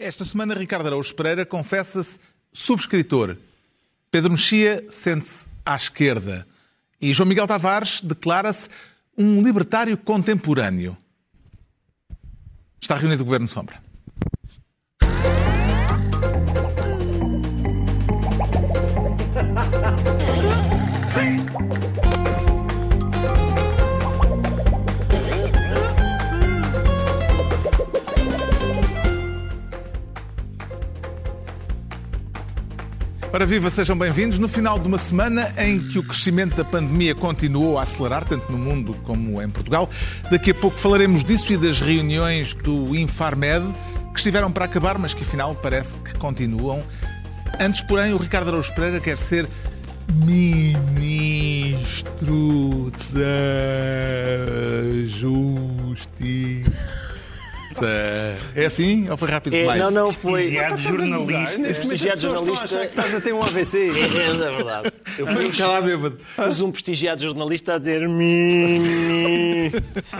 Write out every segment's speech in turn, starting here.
Esta semana, Ricardo Araújo Pereira confessa-se subscritor. Pedro Mexia sente-se à esquerda. E João Miguel Tavares declara-se um libertário contemporâneo. Está reunido o Governo Sombra. Ora viva, sejam bem-vindos. No final de uma semana em que o crescimento da pandemia continuou a acelerar, tanto no mundo como em Portugal, daqui a pouco falaremos disso e das reuniões do Infarmed, que estiveram para acabar, mas que afinal parece que continuam. Antes, porém, o Ricardo Araújo Pereira quer ser Ministro da Justiça. É assim ou foi rápido É, demais? não, não, foi. Prestigiado jornalista. Prestigiado jornalista. Estás a ter um AVC. É, é verdade. Eu cá lá bêbado. pus um prestigiado jornalista a dizer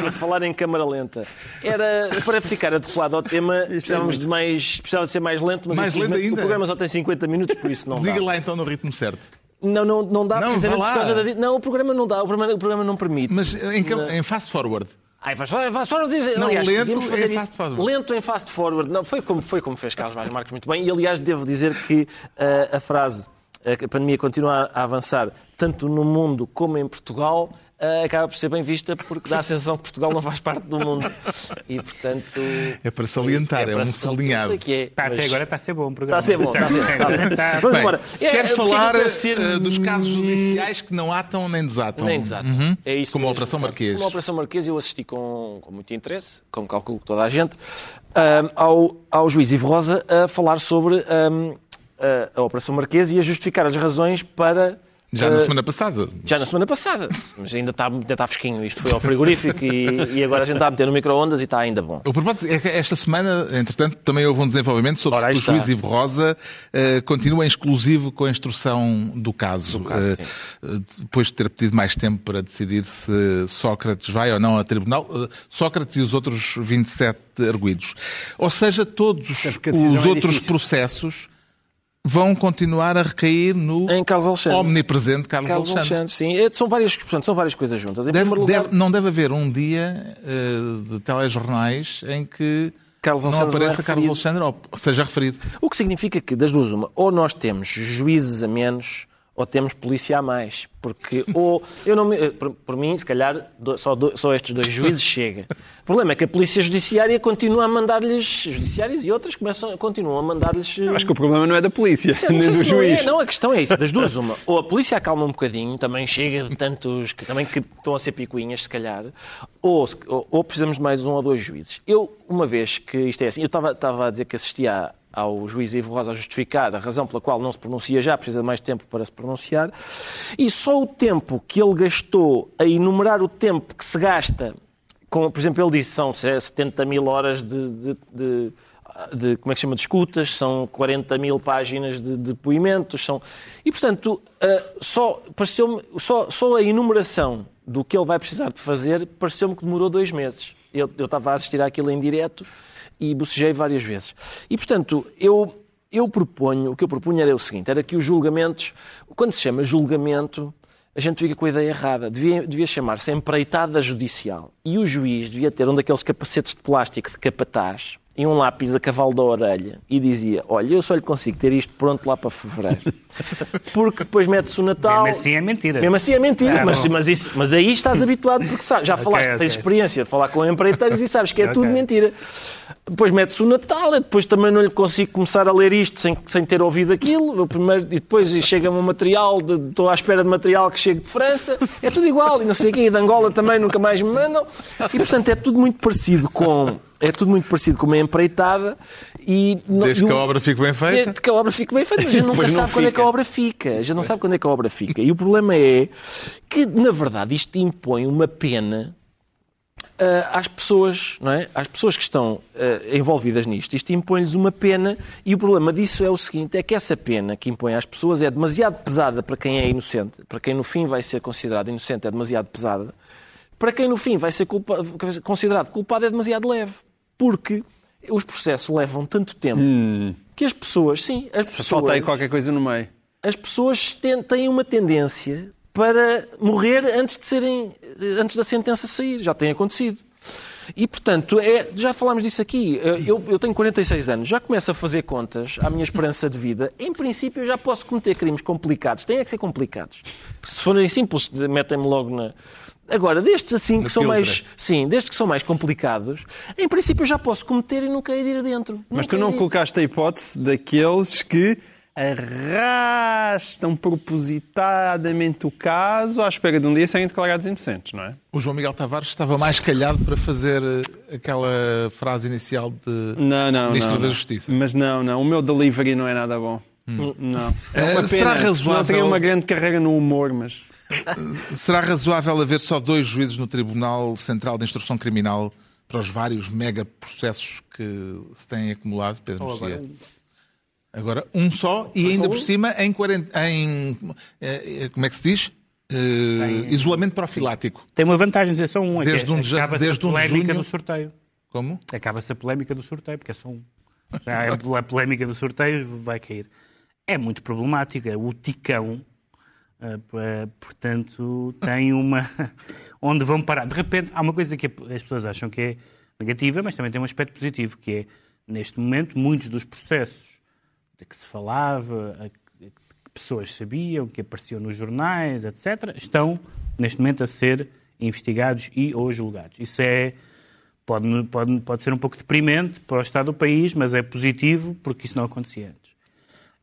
a falar em câmara lenta. Era para ficar adequado ao tema, precisávamos de mais, precisava de ser mais lento, mas Mais lento ainda? o programa só tem 50 minutos, por isso não dá. Diga lá então no ritmo certo. Não, não, não dá Não, precisamente por causa da. Não, o programa não dá, o programa, o programa não permite. Mas em, em fast forward. Ai, faz, faz, dizer, Não, aliás, lento devíamos em fazer fast forward. Lento em fast forward. Não, foi, como, foi como fez Carlos Vaz Marques muito bem. E, aliás, devo dizer que ah, a frase que a pandemia continua a avançar tanto no mundo como em Portugal acaba por ser bem vista porque dá a sensação que Portugal não faz parte do mundo. E, portanto... É para salientar, é, para um sublinhado. Que é, até mas- agora está a ser bom o Está programa. a ser bom, está a ser, está a ser. Tá. Vamos Bem, embora. É, quer é, porque é que eu falar quero ser- eh, dos casos judiciais que não atam nem desatam. Nem exato. Uhum. É isso Como a mesmo. Operação Marquês. Como a Operação Marquês eu assisti com, com muito interesse, como calculo que toda a gente, ahm, ao, ao juiz Ivo Rosa a falar sobre ahm, a, a Operação Marquês e a justificar as razões para... Já na ah, semana passada. já na semana passada, mas ainda está, ainda está fresquinho. Isto foi ao frigorífico e, e agora a gente está a meter no micro-ondas e está ainda bom. O propósito é que esta semana, entretanto, também houve um desenvolvimento sobre Ora, se o juiz Ivo Rosa eh, continua em exclusivo com a instrução do caso. caso, Eh, sim. eh, depois de ter pedido mais tempo para decidir se Sócrates vai ou não a tribunal, Sócrates e os outros 27 arguídos. Ou seja, todos decisão os é outros difícil. processos vão continuar a recair no Em Carlos Alexandre. omnipresente Carlos, Carlos Alexandre. Alexandre, sim. É, são, várias, portanto, são várias coisas juntas. Deve- lugar, deve- não deve haver um dia eh, de telejornais em que Carlos não Alexandre não é apareça Carlos. Alexandre ou seja referido. O que significa que, das duas, uma, ou nós temos juízes a menos, ou temos polícia a mais. Porque, ou, eu não me, por, por mim, se calhar, só, só estes dois juízes chega. O problema é que a polícia judiciária continua a mandar-lhes, judiciárias e outras começam, continuam a mandar-lhes. Eu acho que o problema não é da polícia, Não nem do se não, juiz. é, não, a questão é isso, das duas uma. Ou a polícia acalma um bocadinho, também chega de tantos que também que estão a ser picuinhas, se calhar, ou, ou, ou precisamos de mais um ou dois juízes. Eu, uma vez que isto é assim, eu estava, estava a dizer que assistia ao juiz Ivo Rosa a justificar a razão pela qual não se pronuncia já, precisa de mais tempo para se pronunciar, e só o tempo que ele gastou a enumerar o tempo que se gasta com, por exemplo, ele disse são 70 mil horas de, de- de- de- como é que se chama, de escutas, são 40 mil páginas de depoimentos, são... E, portanto, ah, só, pareceu só, só a enumeração do que ele vai precisar de fazer pareceu-me que demorou dois meses. Eu, eu estava a assistir àquilo em direto e bocejei várias vezes. E, portanto, eu, eu proponho, o que eu propunha era o seguinte, era que os julgamentos, quando se chama julgamento, a gente fica com a ideia errada. Devia, devia chamar-se empreitada judicial. E o juiz devia ter um daqueles capacetes de plástico de capataz e um lápis a cavalo da orelha e dizia: Olha, eu só lhe consigo ter isto pronto lá para fevereiro. Porque depois mete-se o Natal. Mesmo assim é mentira. Mesmo assim é mentira, Ah, mas, mas, isso- mas aí estás habituado porque sabes, já falaste, ok. tens experiência de falar com empreiteiros e sabes que é Ok. tudo mentira. Depois mete-se o Natal, eu depois também não lhe consigo começar a ler isto sem, sem ter ouvido aquilo. Eu primeiro, e depois chega-me um material, de- estou à espera de material que chegue de França, é tudo igual, e não sei o quê, e de Angola também nunca mais me mandam. E portanto é tudo muito parecido com. É tudo muito parecido com uma empreitada e... Desde que a obra fique bem feita. Desde que a obra fique bem feita, mas a gente nunca sabe quando é que a fica. obra fica. A gente não sabe quando é que a obra fica. E o problema é que, na verdade, isto impõe uma pena ah, às pessoas, não é? Às pessoas que estão ah, envolvidas nisto. Isto impõe-lhes uma pena e o problema disso é o seguinte, é que essa pena que impõe às pessoas é demasiado pesada para quem é inocente, para quem no fim vai ser considerado inocente é demasiado pesada, para quem no fim vai ser culpa- considerado culpado é demasiado leve. Porque os processos levam tanto tempo que as pessoas, sim, as Se pessoas, falta aí qualquer coisa no meio. as pessoas têm uma tendência para morrer antes de serem, antes da sentença sair. Já tem acontecido. E, portanto, é, já falámos disso aqui. Eh, Eu, eu tenho 46 anos, já começo a fazer contas à minha esperança de vida. Em princípio, eu já posso cometer crimes complicados. Têm é que ser complicados. Se forem simples, metem-me logo na. Agora, destes assim que são mais. Sim, destes que são mais complicados, em princípio eu já posso cometer e nunca ir de ir dentro. Mas Nunca tu não ir- colocaste a hipótese daqueles que arrastam propositadamente o caso à espera de um dia serem declarados inocentes, não é? O João Miguel Tavares estava mais calhado para fazer eh, aquela frase inicial de Não, não, Ministro não, da não. Justiça. Mas não, não. O meu delivery não é nada bom. Não. É uma Eh, pena. será razoável- teria uma grande carreira no humor, mas... Será razoável haver só dois juízes no Tribunal Central de Instrução Criminal para os vários mega processos que se têm acumulado, Pedro Oh, agora Mexia? um- Agora, um só e ainda só por um? cima em, 40, em eh, eh, como é que se diz? Eh, isolamento profilático. Tem uma vantagem dizer só um. é Desde um acaba-se desde a um polémica junho. do sorteio. Como? Acaba-se a polémica do sorteio, porque é só um. Já a polémica do sorteio vai cair. É muito problemática. O ticão, eh, portanto, tem uma. onde vão parar. De repente, há uma coisa que as pessoas acham que é negativa, mas também tem um aspecto positivo, que é, neste momento, muitos dos processos de que se falava, que pessoas sabiam, que apareciam nos jornais, etc., estão, neste momento, a ser investigados e ou julgados. Isso é. Pode, pode, pode ser um pouco deprimente para o estado do país, mas é positivo porque isso não acontecia antes.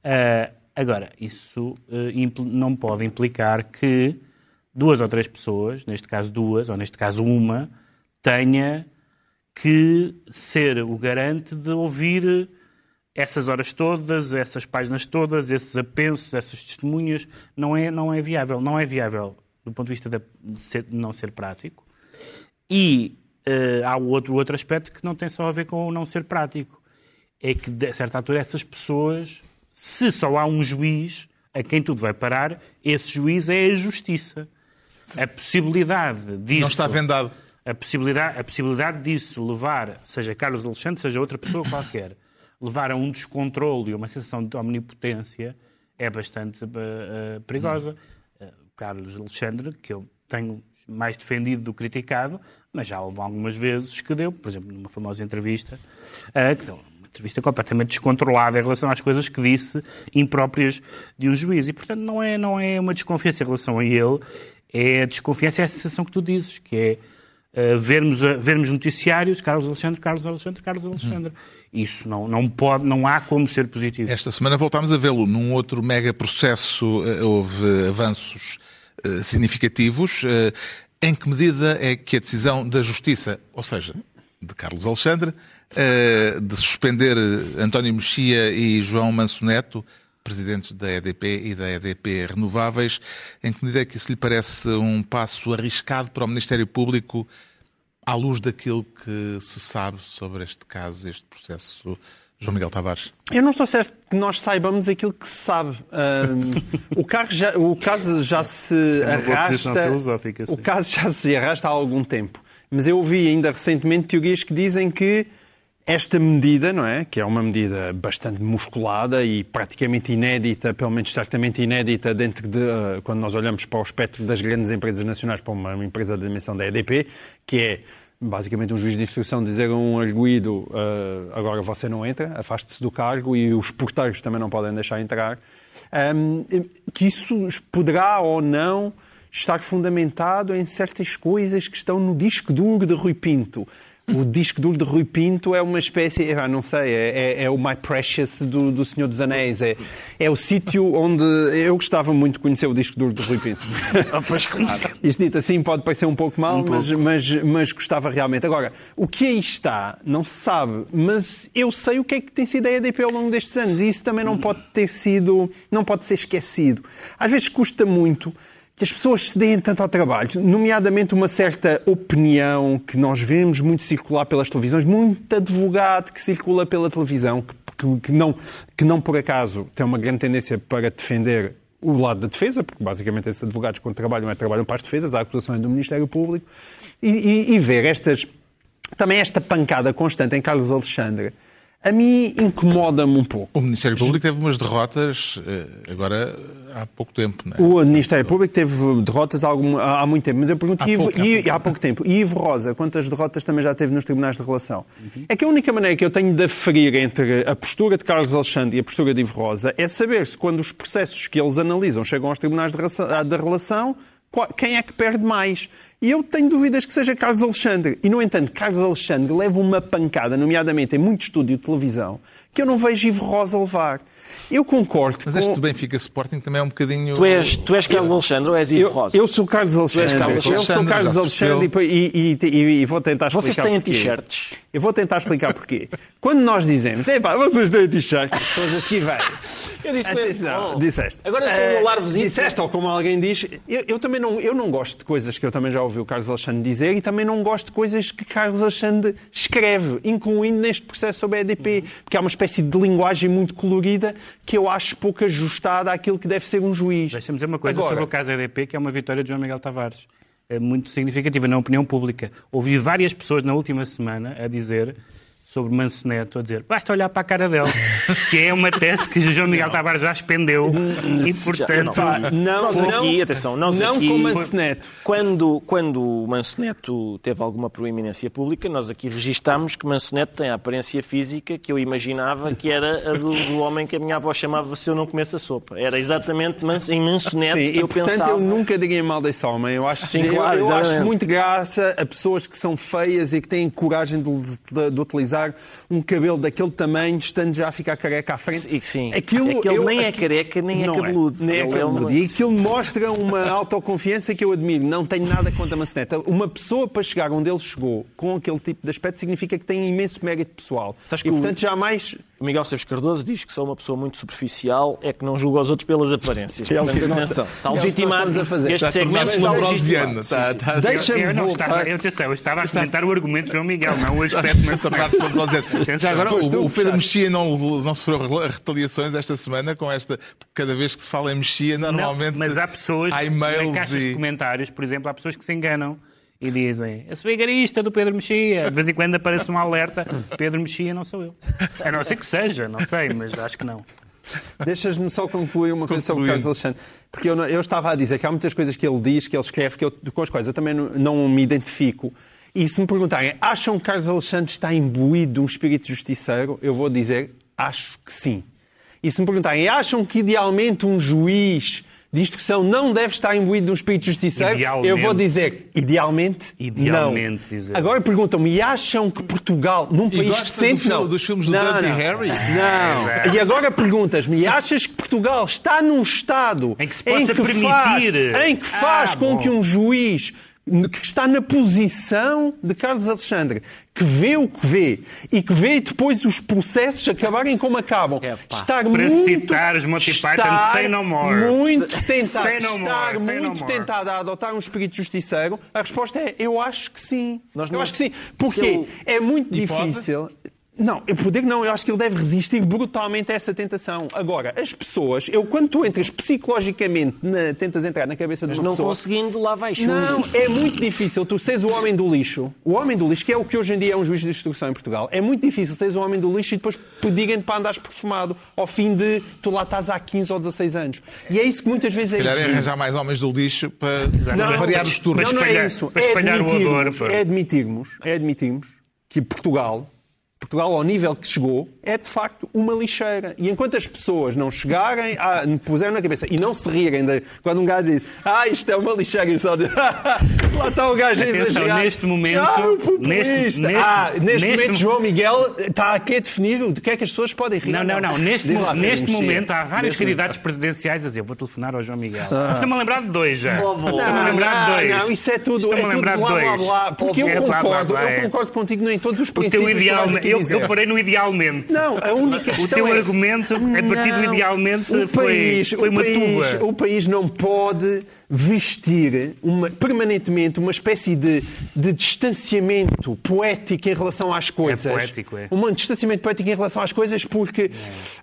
Ah, agora, isso eh, impl- não pode implicar que duas ou três pessoas, neste caso duas, ou neste caso uma, tenha que ser o garante de ouvir essas horas todas, essas páginas todas, esses apensos, essas testemunhas. Não é, não é viável. Não é viável do ponto de vista de, ser- de não ser prático. E eh, há outro, outro aspecto que não tem só a ver com o não ser prático. É que, de certa altura, essas pessoas, se só há um juiz a quem tudo vai parar, esse juiz é a justiça. A possibilidade disso... Não está vendado. A possibilidade, a possibilidade disso levar, seja Carlos Alexandre, seja outra pessoa qualquer, levar a um descontrole e a uma sensação de omnipotência é bastante eh, perigosa. Eh, o Carlos Alexandre, que eu tenho mais defendido do criticado, mas já houve algumas vezes que deu, por exemplo, numa famosa entrevista, eh, que deu entrevista completamente descontrolada em relação às coisas que disse, impróprias de um juiz. E, portanto, não é, não é uma desconfiança em relação a ele, é a desconfiança, é a sensação que tu dizes, que é Uh, vermos, uh, vermos noticiários, Carlos Alexandre, Carlos Alexandre, Carlos Alexandre. Isso não, não pode, não há como ser positivo. Esta semana voltámos a vê-lo. Num outro mega processo eh, houve avanços eh, significativos. Em que medida é que a decisão da Justiça, ou seja, de Carlos Alexandre, eh, de suspender eh, António Mexia e João Manso Neto, presidentes da EDP e da EDP Renováveis, em que medida é que isso lhe parece um passo arriscado para o Ministério Público à luz daquilo que se sabe sobre este caso, este processo, João Miguel Tavares? Eu não estou certo que nós saibamos aquilo que se sabe. Ahm, o, carro já- o caso já se arrasta. O caso já se arrasta há algum tempo. Mas eu ouvi ainda recentemente teorias que dizem que esta medida, não é? Que é uma medida bastante musculada e praticamente inédita, pelo menos certamente inédita, dentro de. ah, quando nós olhamos para o espectro das grandes empresas nacionais, para uma, empresa da dimensão da EDP, que é basicamente um juiz de instrução dizer a um arguído ah, agora você não entra, afaste-se do cargo e os porteiros também não podem deixar entrar, Ahm, que isso poderá ou não estar fundamentado em certas coisas que estão no disco duro de Rui Pinto. O disco duro de Rui Pinto é uma espécie, não sei, é, é- é o My Precious do, do Senhor dos Anéis. É, é o sítio onde eu gostava muito de conhecer o disco duro de Rui Pinto. Ah, pois claro. Isto dito assim pode parecer um pouco mal, mas, mas, mas gostava realmente. Agora, o que aí está não se sabe, mas eu sei o que é que tem sido a EDP ao longo destes anos e isso também não pode ter sido, não pode ser esquecido. Às vezes custa muito que as pessoas se deem tanto ao trabalho, nomeadamente uma certa opinião que nós vemos muito circular pelas televisões, muito advogado que circula pela televisão, que, que- que não, que não por acaso tem uma grande tendência para defender o lado da defesa, porque basicamente esses advogados, quando trabalham, é trabalham para as defesas, a acusação é do Ministério Público, e, e- e ver estas, também esta pancada constante em Carlos Alexandre, a mim incomoda-me um pouco. O Ministério Público teve umas derrotas eh, agora há pouco tempo, não é? O Ministério Público teve derrotas há, algum- há- há muito tempo, mas eu pergunto, Há Ivo- pouco, há pouco. há pouco tempo, e Ivo Rosa, quantas derrotas também já teve nos tribunais de relação? É que a única maneira que eu tenho de aferir entre a postura de Carlos Alexandre e a postura de Ivo Rosa é saber se quando os processos que eles analisam chegam aos tribunais de relação- da relação, qual- quem é que perde mais. E eu tenho dúvidas que seja Carlos Alexandre. E, no entanto, Carlos Alexandre leva uma pancada, nomeadamente em muito estúdio de televisão, que eu não vejo Ivo Rosa levar. Eu concordo Mas com... este do Benfica Sporting também é um bocadinho. Tu és, tu és Carlos Alexandre ou és Ivo Rosa? eu sou Carlos Alexandre. Carlos eu sou Alexandre, Carlos Alexandre e, e- e- e vou tentar explicar Vocês têm t-shirts? Eu vou tentar explicar porquê. Quando nós dizemos, epá, vocês têm t-shirts, as pessoas a seguir vêm. Eu disse com Atenção, tom. disseste. Agora sou Eh, um larvozito. Disseste, ou como alguém diz, eu, eu também não, eu não gosto de coisas que eu também já ouvi o Carlos Alexandre dizer e também não gosto de coisas que Carlos Alexandre escreve, incluindo neste processo sobre a EDP, porque há uma espécie de linguagem muito colorida que eu acho pouco ajustada àquilo que deve ser um juiz. Deixa-me dizer uma coisa Agora, sobre o caso EDP, que é uma vitória de João Miguel Tavares. É muito significativa na opinião pública. Ouvi várias pessoas na última semana a dizer sobre Manso Neto, a dizer basta olhar para a cara dele, que é uma tese que João Miguel Tavares já expendeu e, portanto... Pá, não, Nós não, aqui, atenção, nós não aqui- com Manso Neto. Quando, quando o Manso Neto teve alguma proeminência pública, nós aqui registámos que Manso Neto tem a aparência física que eu imaginava que era a do, do homem que a minha avó chamava se eu não comesse a sopa. Era exatamente Manso- em Manso Neto Sim, que e eu portanto pensava. eu nunca diria mal desse homem. Eu acho, Sim, claro, eu, acho muito graça a pessoas que são feias e que têm coragem de, de- de utilizar um cabelo daquele tamanho, estando já a ficar careca à frente. Sim, sim. Aquilo, É ele eu- nem é aqui- careca, nem é Não cabeludo. nem é é cabeludo. E aquilo mostra uma autoconfiança que eu admiro. Não tenho nada contra a Manceneta. Uma pessoa para chegar onde ele chegou com aquele tipo de aspecto significa que tem imenso mérito pessoal. Sabes e que o- portanto jamais Miguel Seves Cardoso diz que sou uma pessoa muito superficial, é que não julga os outros pelas aparências. É o que Portanto, atenção, está é legitimado. a fazer. Este Está segmento está lambrosiano. legitimado. Está, está, Deixa-me voltar. estava, eu, atenção, eu estava a argumentar o argumento de João Miguel, não o aspecto. Atenção. Já agora, o, Pedro. Mexia não, não sofreu retaliações esta semana com esta. Cada vez que se fala em Mexia, normalmente. Não, mas há pessoas há na e-mails caixa de e. comentários, por exemplo, há pessoas que se enganam e dizem esse vigarista do Pedro Mexia. De vez em quando aparece um alerta, Pedro Mexia não sou eu. A não ser que seja, não sei, mas acho que não. Deixas-me só concluir uma coisa sobre o. Carlos Alexandre. Porque eu, não- eu estava a dizer que há muitas coisas que ele diz, que ele escreve, que eu, com as quais eu também não, não me identifico. E se me perguntarem, acham que Carlos Alexandre está imbuído de um espírito justiceiro? Eu vou dizer, acho que sim. E se me perguntarem, acham que idealmente um juiz de instrução não deve estar imbuído de um espírito justiceiro? Idealmente. Eu vou dizer, idealmente, Idealmente, não. dizer. Agora perguntam-me, e acham que Portugal, num país gosta do decente, filme- não. dos filmes do não, Dirty não. Harry? Não. E agora perguntas-me, e achas que Portugal está num estado Em que se possa faz, permitir? em que faz Ah, com bom. que um juiz que está na posição de Carlos Alexandre, que vê o que vê e que vê depois os processos acabarem como acabam, Epá. estar Para muito, citar os Monty Python, say no more. muito tentado, no estar more, no muito more. tentado a adotar um espírito justiceiro, a resposta é eu acho que sim. Nós eu não- acho que sim. Se Porque eu- é muito E pode? Não, eu poder não, eu acho que ele deve resistir brutalmente a essa tentação. Agora, as pessoas, eu quando tu entras psicologicamente, na- tentas entrar na cabeça de Mas uma não pessoa. conseguindo, lá vai chumbo. Não, é muito difícil tu seres o homem do lixo. O homem do lixo, que é o que hoje em dia é um juiz de instrução em Portugal, é muito difícil seres o homem do lixo e depois pedirem-te para andares perfumado ao fim de tu lá estás há 15 ou 16 anos. E é isso que muitas vezes é Se calhar é arranjar mais homens do lixo para, Não, para variar para- os turnos. Não, não é isso. para É espalhar o admitirmos, odor, pá. é admitirmos, é admitirmos que Portugal, Portugal ao nível que chegou, é de facto uma lixeira. E enquanto as pessoas não chegarem, a, puseram na cabeça e não se rirem de, quando um gajo diz ah, isto é uma lixeira, e só diz, lá está o gajo Atenção, neste momento- ah, o neste- neste- ah, neste, neste- momento, João Miguel está aqui a definir o que é que as pessoas podem rir. Não, não, não. Neste, lá, neste momento há vários Neste momento. candidatos presidenciais a dizer vou telefonar ao João Miguel. Estou-me a lembrar de dois já. Estou-me a lembrar de dois. não, isso é tudo, Estou-me é a tudo lembrar de dois. porque eu É concordo, eu é. concordo contigo em todos os O princípios teu que tu ideal, eu, eu parei no idealmente. Não, a única O teu é... argumento, a partir do idealmente, o foi, país, foi o uma tuba. O país não pode vestir uma- permanentemente claramente uma espécie de, de distanciamento poético em relação às coisas. poético, é. Um distanciamento poético em relação às coisas porque.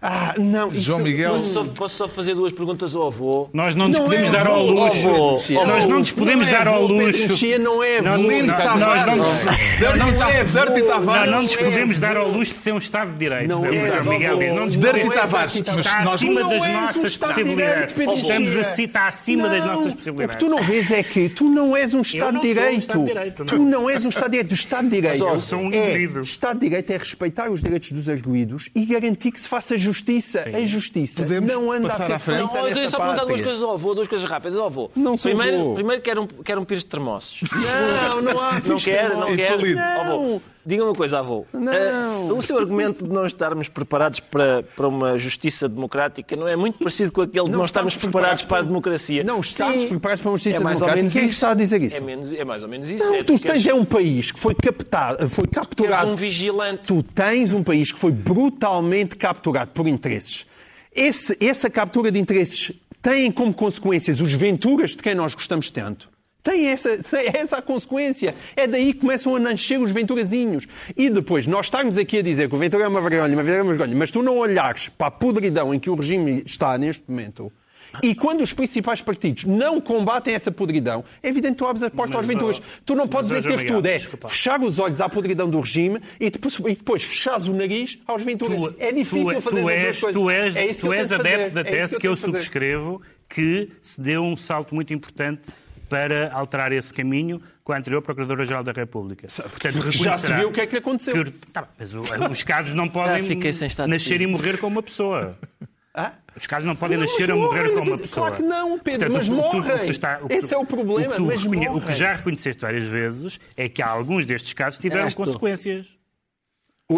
Ah, não. isto- João Miguel. Posso só, posso só fazer duas perguntas ao avô? Nós não nos Não podemos é dar ao avô, luxo. avô. Nós não nos podemos Não é dar ao avô, Pedro luxo. Mexia não é Não, avô. Lindo não, Tavares. nós não é Tavares. Não, não nos é podemos dar ao luxo de ser um Estado de Direito. Não é o é, o João Miguel diz. Não nos Dirty podemos- Tavares. Está acima não das nossas possibilidades. Estamos assim, está acima das Não, nossas O possibilidades. que tu não vês é que tu não és um Estado não de sou um Direito. Estado de Direito, não. Tu não és um Estado de Direito. O Estado de Direito ó, sou um é. Estado de Direito é respeitar os direitos dos arguídos e garantir que se faça justiça. A justiça Podemos não anda a ser à frente? feita Não, eu só perguntar duas coisas ao avô, duas coisas rápidas ao avô. Não sou primeiro, avô. primeiro quero um, quero um pires de termossos. Não, não há Não pires de quer, não diga uma coisa, avô. Não. Eh, o seu argumento de não estarmos preparados para, para uma justiça democrática não é muito parecido com aquele de não, Não estarmos preparados preparados para a democracia. Não estamos Sim. preparados para uma justiça é mais ou democrática. menos Quem isso. está a dizer isso? É, menos, é mais ou menos isso. Não, é, tu tens é um país que foi captado, foi capturado. um vigilante. Tu tens um país que foi brutalmente capturado por interesses. Esse- essa captura de interesses tem como consequências os venturas de quem nós gostamos tanto. Tem essa, essa a consequência. É daí que começam a nascer os venturazinhos. E depois, nós estarmos aqui a dizer que o Ventura é uma vergonha, uma vergonha, é uma vergonha, mas tu não olhares para a podridão em que o regime está neste momento, e quando os principais partidos não combatem essa podridão, é evidente que tu abres a porta Mas, aos venturas. Tu não podes dizer ter tudo. É desculpa. fechar os olhos à podridão do regime e depois, e depois fechares o nariz aos venturas. Tu, é difícil tu, fazer tu és, duas coisas. tu és, é isso que tu eu és fazer. adepto da É tese que eu tento fazer. subscrevo que se deu um salto muito importante para alterar esse caminho com a anterior Procuradora-Geral da República. Portanto, Já se viu o que é que lhe aconteceu. que- tá, mas os casos não podem estado de nascer e morrer com uma pessoa. Ah? Os casos não podem Não, nascer mas ou morrer morrem, com mas uma pessoa. claro que não, Pedro, mas o que tu- o que tu morrem. está- o que Esse é o problema, O que, tu mas reconhe- o que morrem. já reconheceste várias vezes é que alguns destes casos tiveram consequências.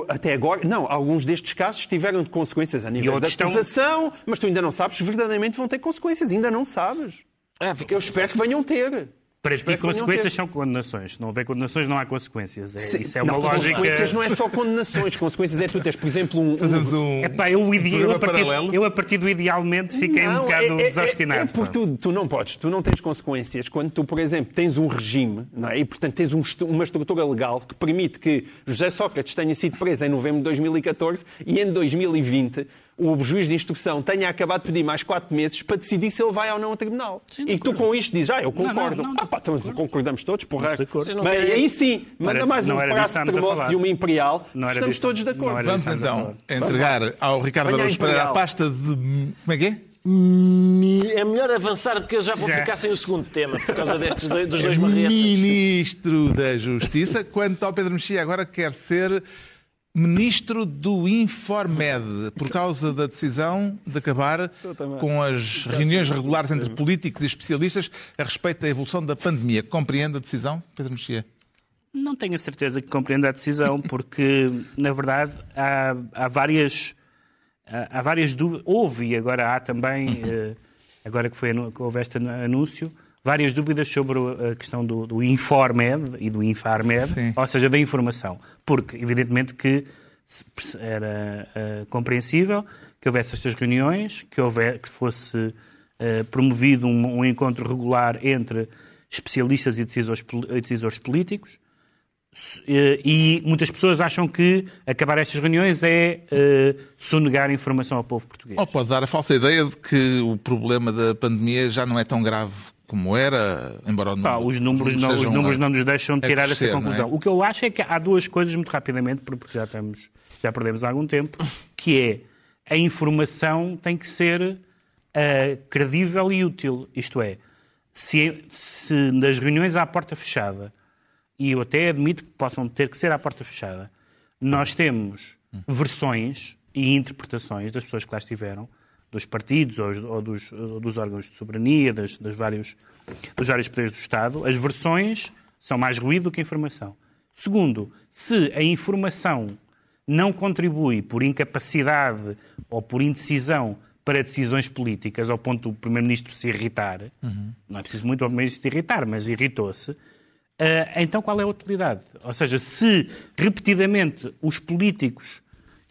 Até agora, não, alguns destes casos tiveram de consequências a nível da outros estão- acusação, mas tu ainda não sabes se verdadeiramente vão ter consequências. Ainda não sabes. Ah, fica- Eu espero que venham ter. Para ti, consequências são condenações. Se não houver condenações, não há consequências. É, Sim, isso é uma não, lógica. Consequências não é só condenações. Consequências é tu teres, por exemplo, um, um- Fazemos um, Epá, eu, o ide- eu, a partir, paralelo. eu, a partir do idealmente, fiquei um Não, bocado é- é-. É, é porque tu, tu não podes, tu não tens consequências quando tu, por exemplo, tens um regime não é? e, portanto, tens um uma estrutura legal que permite que José Sócrates tenha sido preso em novembro de 2014 e em 2020 o juiz de instrução tenha acabado de pedir mais quatro meses para decidir se ele vai ou não ao tribunal. e tu com isto dizes, ah, eu concordo. não, não, ah, pá, então concordamos todos, porra. não Mas aí sim, manda era- mais não um prazo que de falar. e uma imperial. Não Estamos disso- todos de não acordo. Vamos então entregar ao Ricardo Araújo Pereira a pasta de. Como é que é? É melhor avançar porque eu já vou ficar sem o segundo tema por causa destes dois, dos dois marretas. Ministro da Justiça. Quanto ao Pedro Mexia, agora quer ser Ministro do Informed, por causa da decisão de acabar com as reuniões regulares entre políticos e especialistas a respeito da evolução da pandemia. Compreende a decisão, Pedro Mexia? Não tenho a certeza que compreenda a decisão, porque, na verdade, há, há várias. Há, há várias dúvidas. Houve, e agora há também, eh, agora que, foi, que houve este anúncio, várias dúvidas sobre a questão do, do Informed e do Infarmed, Sim. ou seja, da informação. Porque, evidentemente, que era eh, compreensível que houvesse estas reuniões, que, houver, que fosse eh, promovido um, um encontro regular entre especialistas e decisores, decisores políticos, eh, e muitas pessoas acham que acabar estas reuniões é eh, sonegar informação ao povo português. Ou pode dar a falsa ideia de que o problema da pandemia já não é tão grave como era, embora Pá, os números, não, os números a- não nos deixam a tirar crescer, essa conclusão. não é? O que eu acho é que há duas coisas muito rapidamente, porque já estamos, já perdemos algum tempo, que é a informação tem que ser eh, credível e útil. Isto é, se, se nas reuniões à porta fechada, e eu até admito que possam ter que ser à porta fechada, nós temos versões e interpretações das pessoas que lá estiveram, dos partidos ou, ou dos, ou dos órgãos de soberania, das, das vários, dos vários poderes do Estado, as versões são mais ruído do que a informação. Segundo, se a informação não contribui por incapacidade ou por indecisão para decisões políticas, ao ponto do Primeiro-Ministro se irritar, não é preciso muito o Primeiro-Ministro se irritar, mas irritou-se, ah, então qual é a utilidade? Ou seja, se repetidamente os políticos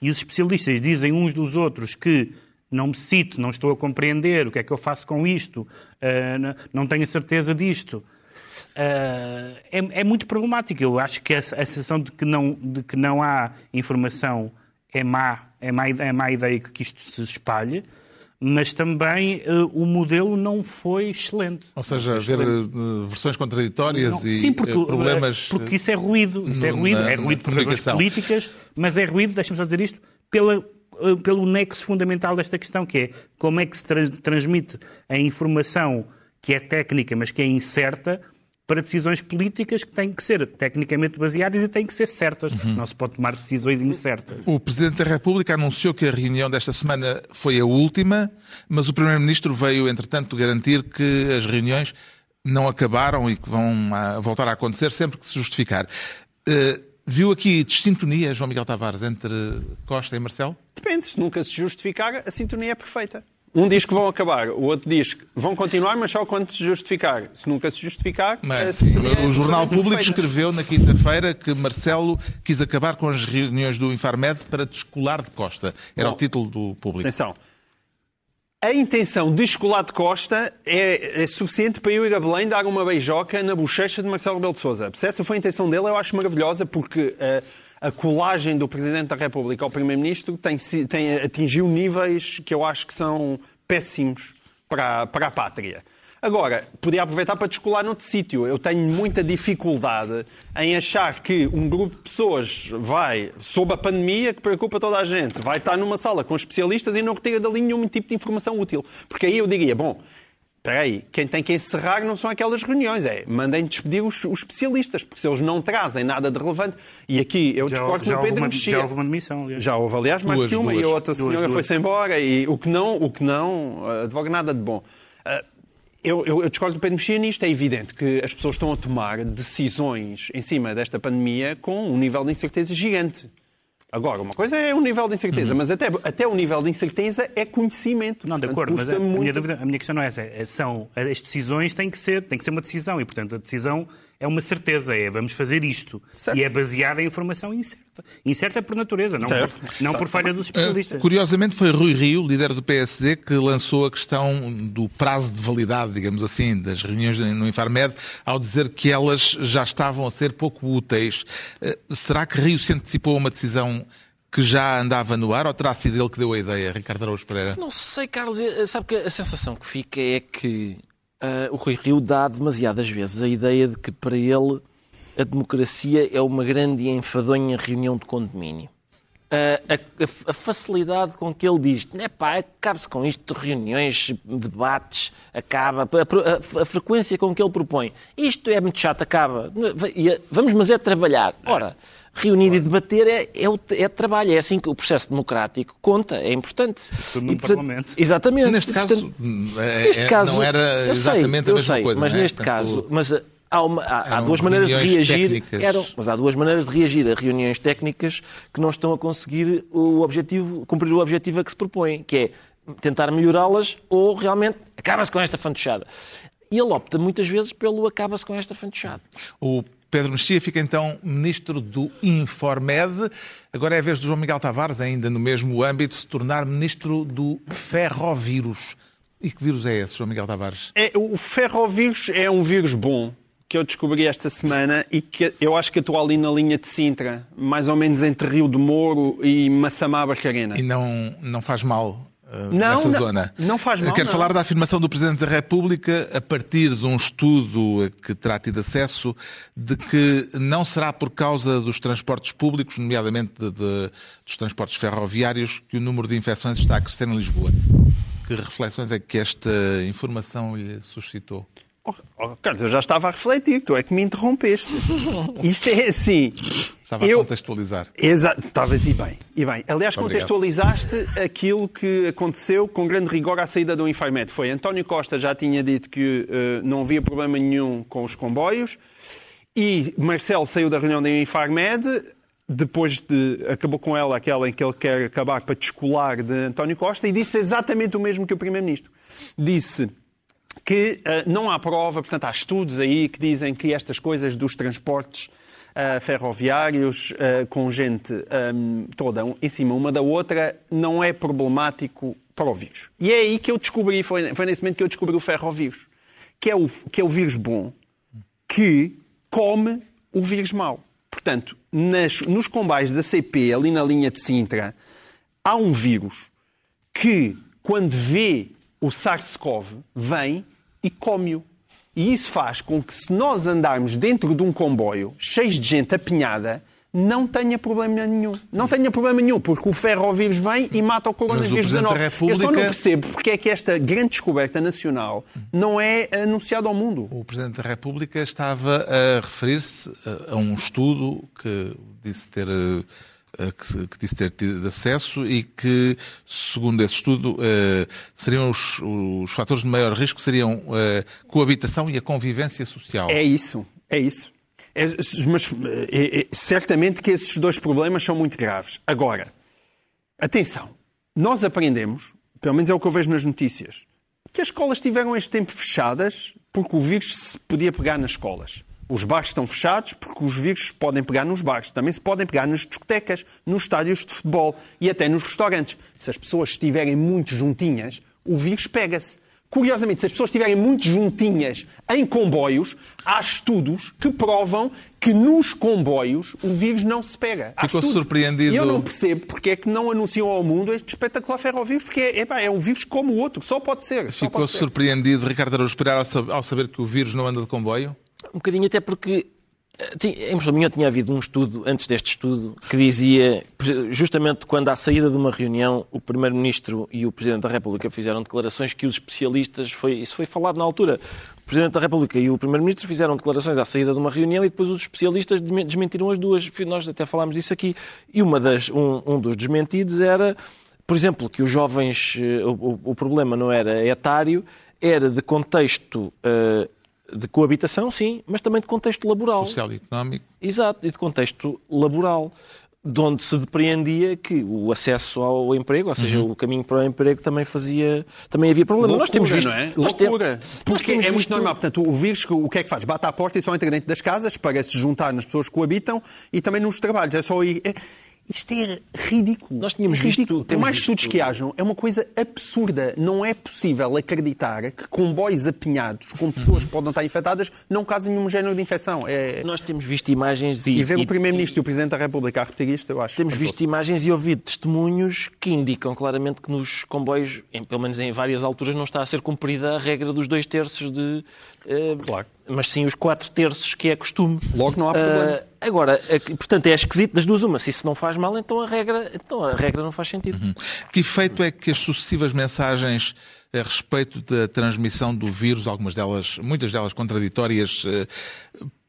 e os especialistas dizem uns dos outros que não me cito, não estou a compreender, o que é que eu faço com isto, n- não tenho a certeza disto, é, é, muito problemática. Eu acho que a, a sensação de que, não, de que não há informação é má, é má, é má ideia que isto se espalhe mas também uh, o modelo não foi excelente. Ou seja, haver uh, versões contraditórias não, e sim, porque, uh, problemas. Porque isso é ruído. Isso no, é ruído, na, é ruído por razões políticas, mas é ruído, deixa-me só dizer isto, pela, pelo nexo fundamental desta questão, que é como é que se trans, transmite a informação que é técnica, mas que é incerta, para decisões políticas que têm que ser tecnicamente baseadas e têm que ser certas. Uhum. Não se pode tomar decisões incertas. O Presidente da República anunciou que a reunião desta semana foi a última, mas o Primeiro-Ministro veio, entretanto, garantir que as reuniões não acabaram e que vão voltar a acontecer sempre que se justificar. Uh, viu aqui desintonia, João Miguel Tavares, entre Costa e Marcelo? Depende, se nunca se justificar, a sintonia é perfeita. Um diz que vão acabar, o outro diz que vão continuar, mas só quando se justificar. Se nunca se justificar. Mas, o Jornal Público escreveu na quinta-feira que Marcelo quis acabar com as reuniões do Infarmed para descolar de Costa. Era Bom, o título do público. Atenção. A intenção de escolar de Costa é, é, suficiente para eu ir a Belém dar uma beijoca na bochecha de Marcelo Rebelo de Sousa. Se essa foi a intenção dele, eu acho maravilhosa, porque uh, a colagem do Presidente da República ao Primeiro-Ministro tem, tem, atingiu níveis que eu acho que são péssimos para, para a pátria. Agora, podia aproveitar para descolar noutro sítio. Eu tenho muita dificuldade em achar que um grupo de pessoas vai, sob a pandemia, que preocupa toda a gente, vai estar numa sala com especialistas e não retira dali nenhum tipo de informação útil. Porque aí eu diria, bom, Espera aí, quem tem que encerrar não são aquelas reuniões, é mandem despedir os, os, especialistas, porque se eles não trazem nada de relevante. E aqui eu discordo com o Pedro Mexia. Já houve uma demissão, aliás. Já houve, aliás, mais duas, que uma, duas, e a outra duas, senhora foi-se embora, e o que não, o que não eh, advoga nada de bom. Uh, eu, eu, eu, discordo do Pedro Mexia nisto. É evidente que as pessoas estão a tomar decisões em cima desta pandemia com um nível de incerteza gigante. Agora, uma coisa é o nível de incerteza, uhum. mas até, até o nível de incerteza é conhecimento. Não, de acordo, mas a, muito... minha dúvida, a minha questão não é essa. É, são, as decisões têm que ser, têm que ser uma decisão e, portanto, a decisão é uma certeza, é vamos fazer isto. Certo. E é baseada em informação incerta. Incerta por natureza, não, por, não por falha dos especialistas. Uh, curiosamente foi Rui Rio, líder do PSD, que lançou a questão do prazo de validade, digamos assim, das reuniões no Infarmed, ao dizer que elas já estavam a ser pouco úteis. Uh, será que Rio se antecipou a uma decisão que já andava no ar ou terá sido ele que deu a ideia, Ricardo Araújo Pereira? Não sei, Carlos. Eh, sabe que a sensação que fica é que uh, o Rui Rio dá demasiadas vezes a ideia de que para ele a democracia é uma grande e enfadonha reunião de condomínio. A, a, a, facilidade com que ele diz, é pá, acabe-se com isto, reuniões, debates, acaba, a, a, frequência com que ele propõe, isto é muito chato, acaba, vamos mas é trabalhar. Ora, reunir e debater é, é, é, trabalho, é assim que o processo democrático conta, é importante. Tudo no e, portanto, Parlamento. Exatamente. Neste, e, portanto, caso, é, neste caso, não era exatamente sei, a mesma sei, coisa. Mas é? neste portanto, caso, mas há, uma, há, há duas maneiras de reagir. Eram, mas há duas maneiras de reagir a reuniões técnicas que não estão a conseguir o objetivo, cumprir o objetivo a que se propõem, que é tentar melhorá-las ou realmente acaba-se com esta fantochada. E ele opta muitas vezes pelo acaba-se com esta fantochada. O Pedro Mexia fica então ministro do Informed. Agora é a vez do João Miguel Tavares, ainda no mesmo âmbito, se tornar ministro do Ferrovírus. E que vírus é esse, João Miguel Tavares? É, o ferrovírus é um vírus bom que eu descobri esta semana e que eu acho que estou ali na linha de Sintra, mais ou menos entre Rio de Moro e Massamá Barcarena. E não, não faz mal uh, não, nessa não, zona. Não faz mal. Quero não. falar da afirmação do Presidente da República a partir de um estudo que terá tido acesso de que não será por causa dos transportes públicos, nomeadamente de, de, dos transportes ferroviários, que o número de infecções está a crescer em Lisboa. Que reflexões é que esta informação lhe suscitou? Oh, oh, Carlos, eu já estava a refletir, tu é que me interrompeste. Isto é assim. Estava eu... a contextualizar. Exato, estavas e bem. E bem. Aliás, Muito contextualizaste obrigado. aquilo que aconteceu com grande rigor à saída do Infarmed. Foi António Costa já tinha dito que uh, não havia problema nenhum com os comboios e Marcelo saiu da reunião da Infarmed depois de acabou com ela aquela em que ele quer acabar para descolar de António Costa e disse exatamente o mesmo que o primeiro-ministro. Disse que uh, não há prova, portanto, há estudos aí que dizem que estas coisas dos transportes uh, ferroviários uh, com gente um, toda em cima uma da outra não é problemático para o vírus. E é aí que eu descobri, foi, foi nesse momento que eu descobri o ferrovírus, que é o, que é o vírus bom, que come o vírus mau. Portanto, nas- nos comboios da CP, ali na linha de Sintra, há um vírus que, quando vê o SARS-CoV, vem e come-o. E isso faz com que, se nós andarmos dentro de um comboio cheio de gente apinhada, não tenha problema nenhum. Não tenha problema nenhum, porque o ferrovírus vem e mata o coronavírus Presidente da 19. Eu só República- não percebo porque é que esta grande descoberta nacional não é anunciada ao mundo. O Presidente da República estava a referir-se a- a um estudo que disse ter, eh, que, que disse ter tido acesso e que, segundo esse estudo, eh, seriam os, os fatores de maior risco seriam a coabitação e a convivência social. É isso, é isso. É- mas é- é- certamente que esses dois problemas são muito graves. Agora, atenção, nós aprendemos, pelo menos é o que eu vejo nas notícias, que as escolas tiveram este tempo fechadas porque o vírus se podia pegar nas escolas. Os bares estão fechados porque os vírus se podem pegar nos bares. Também se podem pegar nas discotecas, nos estádios de futebol e até nos restaurantes. Se as pessoas estiverem muito juntinhas, o vírus pega-se. Curiosamente, se as pessoas estiverem muito juntinhas em comboios, há estudos que provam que nos comboios o vírus não se pega. Há Ficou estudos. surpreendido- E eu não percebo porque é que não anunciam ao mundo este espetacular ferrovírus, porque é, epá, é um vírus como o outro, só pode ser. Ficou pode ser. surpreendido, Ricardo Araújo ao saber que o vírus não anda de comboio? Um bocadinho até porque eh, em Moçambique tinha havido um estudo, antes deste estudo, que dizia, justamente quando à saída de uma reunião, o Primeiro-Ministro e o Presidente da República fizeram declarações que os especialistas, foi, isso foi falado na altura, o Presidente da República e o Primeiro-Ministro fizeram declarações à saída de uma reunião e depois os especialistas desmen- desmentiram as duas. Nós até falámos disso aqui. E uma das, um, um dos desmentidos era, por exemplo, que os jovens, eh, o, o- problema não era etário, era de contexto eh, de coabitação, sim, mas também de contexto laboral. Social e económico? Exato, e de contexto laboral, de onde se depreendia que o acesso ao emprego, ou seja, o caminho para o emprego também fazia, também havia problema. nós temos visto, não é? Loucura. nós Porque temos é muito visto- normal. Portanto, o vírus, o que é que faz? Bate à porta e só entra dentro das casas para se juntar nas pessoas que coabitam e também nos trabalhos. É só ir... é- Isto é ridículo. Nós tínhamos é ridículo. visto- Por temos mais visto- estudos que hajam, é uma coisa absurda. Não é possível acreditar que comboios apinhados com pessoas que podem estar infectadas não causam nenhum género de infecção. É... Nós temos visto imagens e, E ver e- o Primeiro-Ministro e o Presidente da República a repetir isto, eu acho. Temos espantoso. visto imagens e ouvido testemunhos que indicam claramente que nos comboios, em- pelo menos em várias alturas, não está a ser cumprida a regra dos dois terços de. eh, Claro. Mas sim os quatro terços que é costume. Logo não há problema. Ah, agora, portanto, é esquisito das duas uma. Se isso não faz mal, então a regra, então a regra não faz sentido. Que efeito é que as sucessivas mensagens a respeito da transmissão do vírus, algumas delas, muitas delas contraditórias, eh,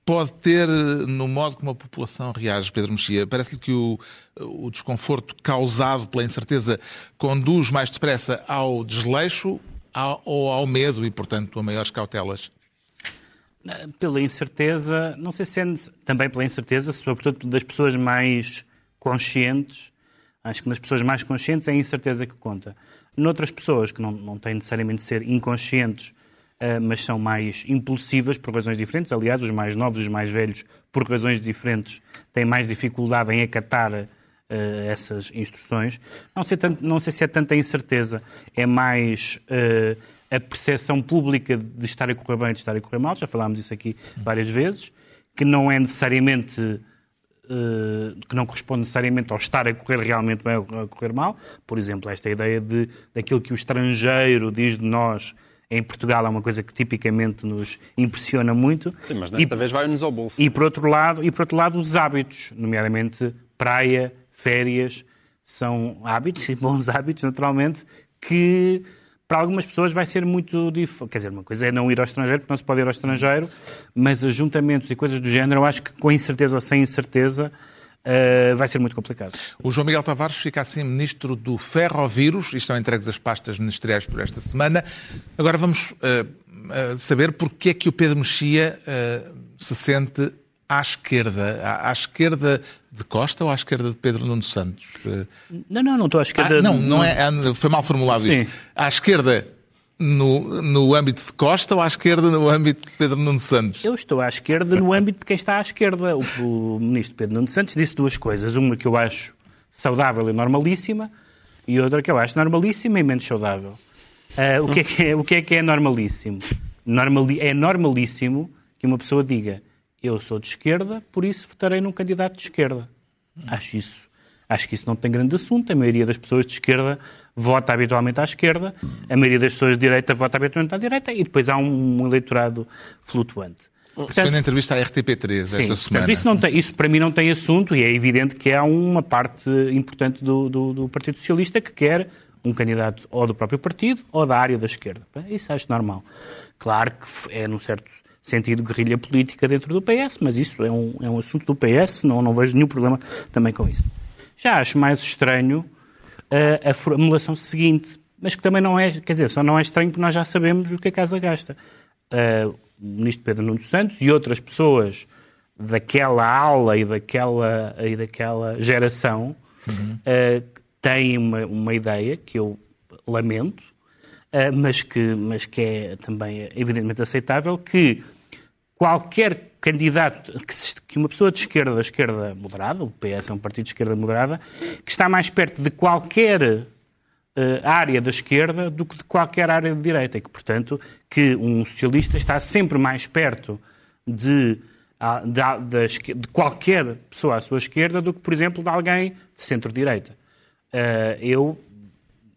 pode ter no modo como a população reage, Pedro Mexia? Parece-lhe que o, o desconforto causado pela incerteza conduz mais depressa ao desleixo ao- ou ao medo e, portanto, a maiores cautelas? Pela incerteza, não sei se é também pela incerteza, sobretudo das pessoas mais conscientes. Acho que nas pessoas mais conscientes é a incerteza que conta. Noutras pessoas que não, não têm necessariamente de ser inconscientes, eh, mas são mais impulsivas por razões diferentes. Aliás, os mais novos e os mais velhos, por razões diferentes, têm mais dificuldade em acatar eh, essas instruções. Não sei, tanto- não sei se é tanta incerteza, é mais eh, a percepção pública de estar a correr bem e de estar a correr mal. Já falámos isso aqui várias vezes, que não é necessariamente eh, que não corresponde necessariamente ao estar a correr realmente bem ou a correr mal. Por exemplo, esta ideia de, daquilo que o estrangeiro diz de nós em Portugal é uma coisa que tipicamente nos impressiona muito. Sim, mas E- desta vez vai-nos ao bolso. e por outro lado, e por outro lado os hábitos, nomeadamente praia, férias, são hábitos e bons hábitos, naturalmente, que para algumas pessoas vai ser muito difícil. Quer dizer, uma coisa é não ir ao estrangeiro, porque não se pode ir ao estrangeiro, mas ajuntamentos e coisas do género, eu acho que com incerteza ou sem incerteza eh, vai ser muito complicado. O João Miguel Tavares fica assim ministro do ferrovírus e estão entregues as pastas ministeriais por esta semana. Agora vamos eh, eh, saber porque é que o Pedro Mexia se sente à esquerda. À, à esquerda de Costa ou à esquerda de Pedro Nuno Santos? Não, não, não estou à ah, esquerda. não, não é, ah, foi mal formulado Sim. isto. À esquerda no, no âmbito de Costa ou à esquerda no âmbito de Pedro Nuno Santos? Eu estou à esquerda no âmbito de quem está à esquerda. O, o ministro Pedro Nuno Santos disse duas coisas. Uma que eu acho saudável e normalíssima e outra que eu acho normalíssima e menos saudável. Ah, o, que é que é, o que é que é normalíssimo? Normali- é normalíssimo que uma pessoa diga eu sou de esquerda, por isso votarei num candidato de esquerda. Acho isso. Acho que isso não tem grande assunto. A maioria das pessoas de esquerda vota habitualmente à esquerda, a maioria das pessoas de direita vota habitualmente à direita e depois há um eleitorado flutuante. Isso foi na entrevista à RTP3 sim, esta semana. Portanto, isso, não tem, isso para mim não tem assunto e é evidente que há uma parte importante do, do, do Partido Socialista que quer um candidato ou do próprio partido ou da área da esquerda. Isso acho normal. Claro que é, num certo sentido, guerrilha política dentro do PS, mas isso é um, é um assunto do PS, não, não vejo nenhum problema também com isso. Já acho mais estranho uh, a formulação seguinte, mas que também não é, quer dizer, só não é estranho porque nós já sabemos o que a casa gasta. Uh, o ministro Pedro Nuno Santos e outras pessoas daquela ala e daquela, e daquela geração uhum. uh, têm uma, uma ideia que eu lamento, uh, mas, que, mas que é também evidentemente aceitável, que qualquer candidato, que, se, que, uma pessoa de esquerda, da esquerda moderada, o PS é um partido de esquerda moderada, que está mais perto de qualquer uh, área da esquerda do que de qualquer área de direita, e que, portanto, que um socialista está sempre mais perto de, de, de, de qualquer pessoa à sua esquerda do que, por exemplo, de alguém de centro-direita. Uh, eu,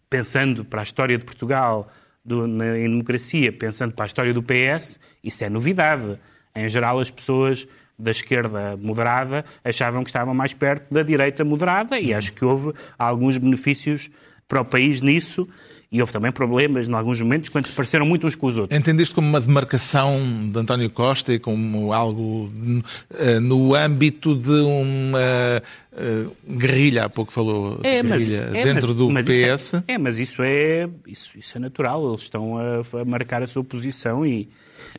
pensando para a história de Portugal do, na, em democracia, pensando para a história do PS, isso é novidade. Em geral, as pessoas da esquerda moderada achavam que estavam mais perto da direita moderada e acho que houve alguns benefícios para o país nisso. E houve também problemas, em alguns momentos, quando se pareceram muito uns com os outros. Entendeste como uma demarcação de António Costa e como algo uh, no âmbito de uma uh, guerrilha, há pouco falou, é, mas, guerrilha, é, dentro mas, do mas PS? É, é, mas isso é, isso, isso é natural, eles estão a, a marcar a sua posição e,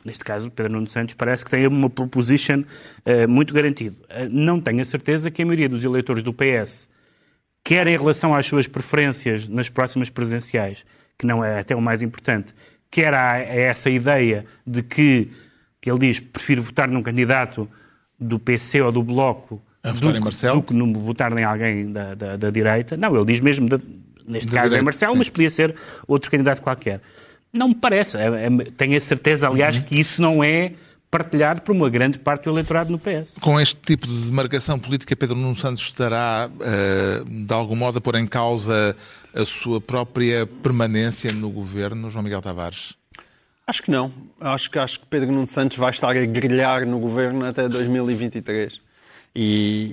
neste caso, Pedro Nuno Santos parece que tem uma proposition uh, muito garantida. Uh, não tenho a certeza que a maioria dos eleitores do PS, quer em relação às suas preferências nas próximas presidenciais, que não é até o mais importante, quer a, a essa ideia de que, que ele diz, prefiro votar num candidato do PC ou do Bloco a do, em Marcelo? do que não votar em alguém da, da, da direita. Não, ele diz mesmo, de, neste caso é Marcelo, sim. mas podia ser outro candidato qualquer. Não me parece. É, é, tenho a certeza, aliás, uhum. que isso não é partilhado por uma grande parte do eleitorado no PS. Com este tipo de demarcação política, Pedro Nuno Santos estará, uh, de algum modo, a pôr em causa a sua própria permanência no governo, João Miguel Tavares? Acho que não. Acho que, acho que Pedro Nuno Santos vai estar a grelhar no governo até 2023. E,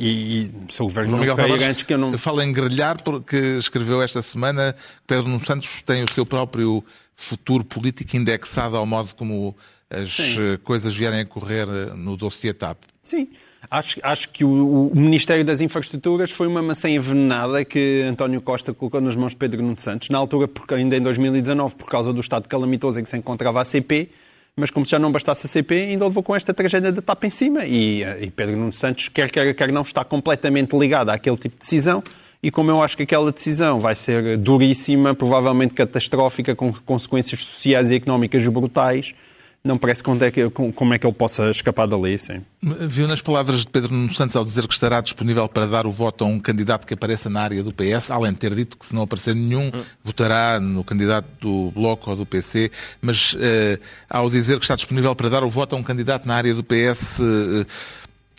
e, e se o governo João não cair antes que eu não... Fala em grelhar porque escreveu esta semana que Pedro Nuno Santos tem o seu próprio futuro político indexado ao modo como as Sim. Eh, coisas vierem a correr eh, no dossiê TAP. Sim. Acho, acho que o, o, Ministério das Infraestruturas foi uma maçã envenenada que António Costa colocou nas mãos de Pedro Nuno Santos, na altura, porque ainda em 2019, por causa do estado calamitoso em que se encontrava a CP, mas como se já não bastasse a CP, ainda levou com esta tragédia da TAP em cima. E, eh, e Pedro Nuno Santos, quer quer, quer não, está completamente ligado àquele tipo de decisão e como eu acho que aquela decisão vai ser duríssima, provavelmente catastrófica, com consequências sociais e económicas brutais, não parece como é, que, como é que ele possa escapar dali, sim. Viu nas palavras de Pedro Nuno Santos ao dizer que estará disponível para dar o voto a um candidato que apareça na área do PS, além de ter dito que se não aparecer nenhum, hum. votará no candidato do Bloco ou do PC, mas eh, ao dizer que está disponível para dar o voto a um candidato na área do PS, eh,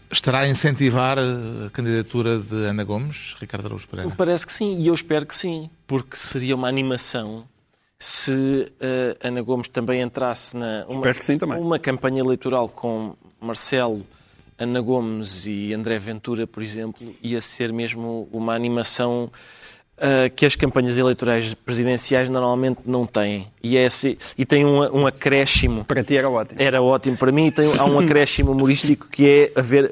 Estará a incentivar a candidatura de Ana Gomes, Ricardo Araújo Pereira? Parece que sim, e eu espero que sim, porque seria uma animação se uh, Ana Gomes também entrasse na uma, sim, uma campanha eleitoral com Marcelo, Ana Gomes e André Ventura, por exemplo, ia ser mesmo uma animação uh, que as campanhas eleitorais presidenciais normalmente não têm. E, é assim, e tem um, um acréscimo. Para ti era ótimo. Era ótimo para mim. Tem, há um acréscimo humorístico que é a, ver,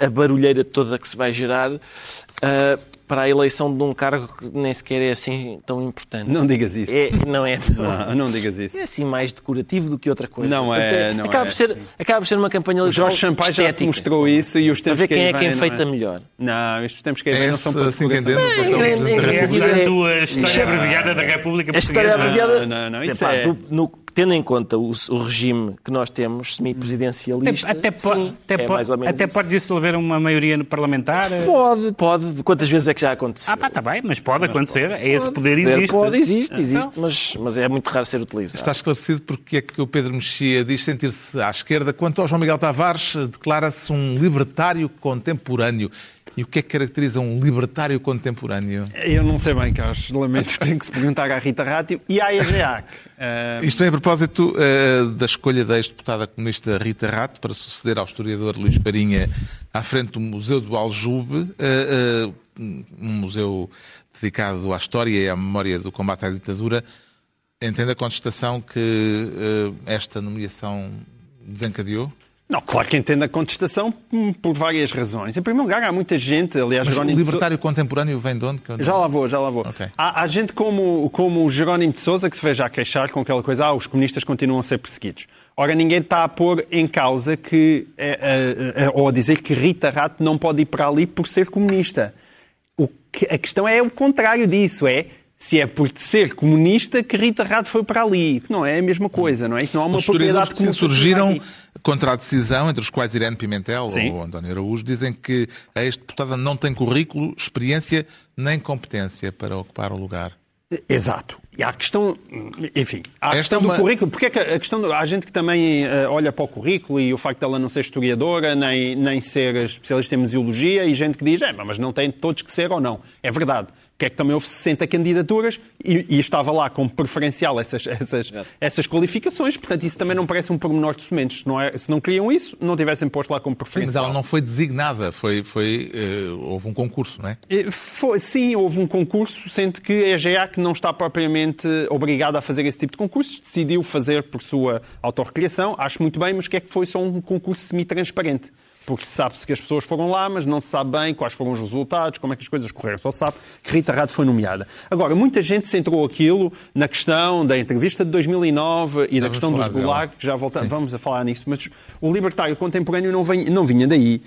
a, a barulheira toda que se vai gerar. Uh, para a eleição de um cargo que nem sequer é assim tão importante. Não digas isso. É, não é. Não, não, não digas isso. É assim mais decorativo do que outra coisa. Não é. Não acaba, é, por ser, acaba por ser uma campanha eleitoral. O Jorge Sampaio já te mostrou isso e os tempos para ver quem é quem feita é? melhor. Não, estes tempos que vêm é não são para assim que entendo. É a tua história abreviada da República Portuguesa. A história abreviada. Não, não, isso é... no, tendo em conta o, o regime que nós temos, semipresidencialista, Até, até, sim, até, é mais ou menos até isso. pode dissolver uma maioria no parlamentar. Pode, pode. Quantas vezes é que já aconteceu? Ah, pá, está bem, mas pode acontecer. É esse Pode. poder existe. Pode, existe, existe, Então, mas, mas é muito raro ser utilizado. Está esclarecido porque é que o Pedro Mexia diz sentir-se à esquerda. Quanto ao João Miguel Tavares, declara-se um libertário contemporâneo. E o que é que caracteriza um libertário contemporâneo? Eu não sei bem, Carlos. Lamento, tenho que se perguntar à Rita Rátio e à EGEAC. Isto vem a propósito eh, da escolha da ex-deputada comunista Rita Rato para suceder ao historiador Luís Farinha à frente do Museu do Aljube, eh, um museu dedicado à história e à memória do combate à ditadura. Entende a contestação que esta nomeação desencadeou? Não, claro que entendo a contestação hum, por várias razões. Em primeiro lugar, há muita gente, aliás, Mas o Jerónimo de Sou- libertário contemporâneo vem de onde? Já lá vou, já lá vou. Ok. Há, há gente como, como o Jerónimo de Sousa que se veja a queixar com aquela coisa, ah, os comunistas continuam a ser perseguidos. Ora, ninguém está a pôr em causa que, eh, eh, eh, ou a dizer que Rita Rato não pode ir para ali por ser comunista. O que- a questão é o contrário disso, é se é por ser comunista que Rita Rato foi para ali, que não é a mesma coisa, não é? Isto não há uma Os propriedade que aqui. contra a decisão, entre os quais Irene Pimentel Sim. ou António Araújo, dizem que a ex-deputada não tem currículo, experiência nem competência para ocupar o lugar. Exato. E há a questão, enfim, há a Esta questão é uma- do currículo. Porque é que a questão há gente que também eh, olha para o currículo e o facto dela não ser historiadora, nem, nem ser especialista em museologia, e gente que diz, é, mas não tem todos que ser ou não. É verdade. Porque é que também houve 60 candidaturas e, e estava lá como preferencial essas, essas, essas qualificações. Portanto, isso também não parece um pormenor de sementes. Se não, é, se não queriam isso, não tivessem posto lá como Sim, mas preferencial. ela não foi designada, foi, foi, eh, houve um concurso, não é? Eh, foi- sim, houve um concurso, sendo que a EGA, que não está propriamente obrigada a fazer esse tipo de concursos, decidiu fazer por sua autorrecriação. Acho muito bem, mas que é que foi só um concurso semi-transparente? Porque sabe-se que as pessoas foram lá, mas não se sabe bem quais foram os resultados, como é que as coisas correram. Só sabe que Rita Rato foi nomeada. Agora, muita gente centrou aquilo na questão da entrevista de 2009 e da questão dos. Gulag, que já volta, vamos a falar nisso, mas o libertário contemporâneo não, vem, não vinha daí.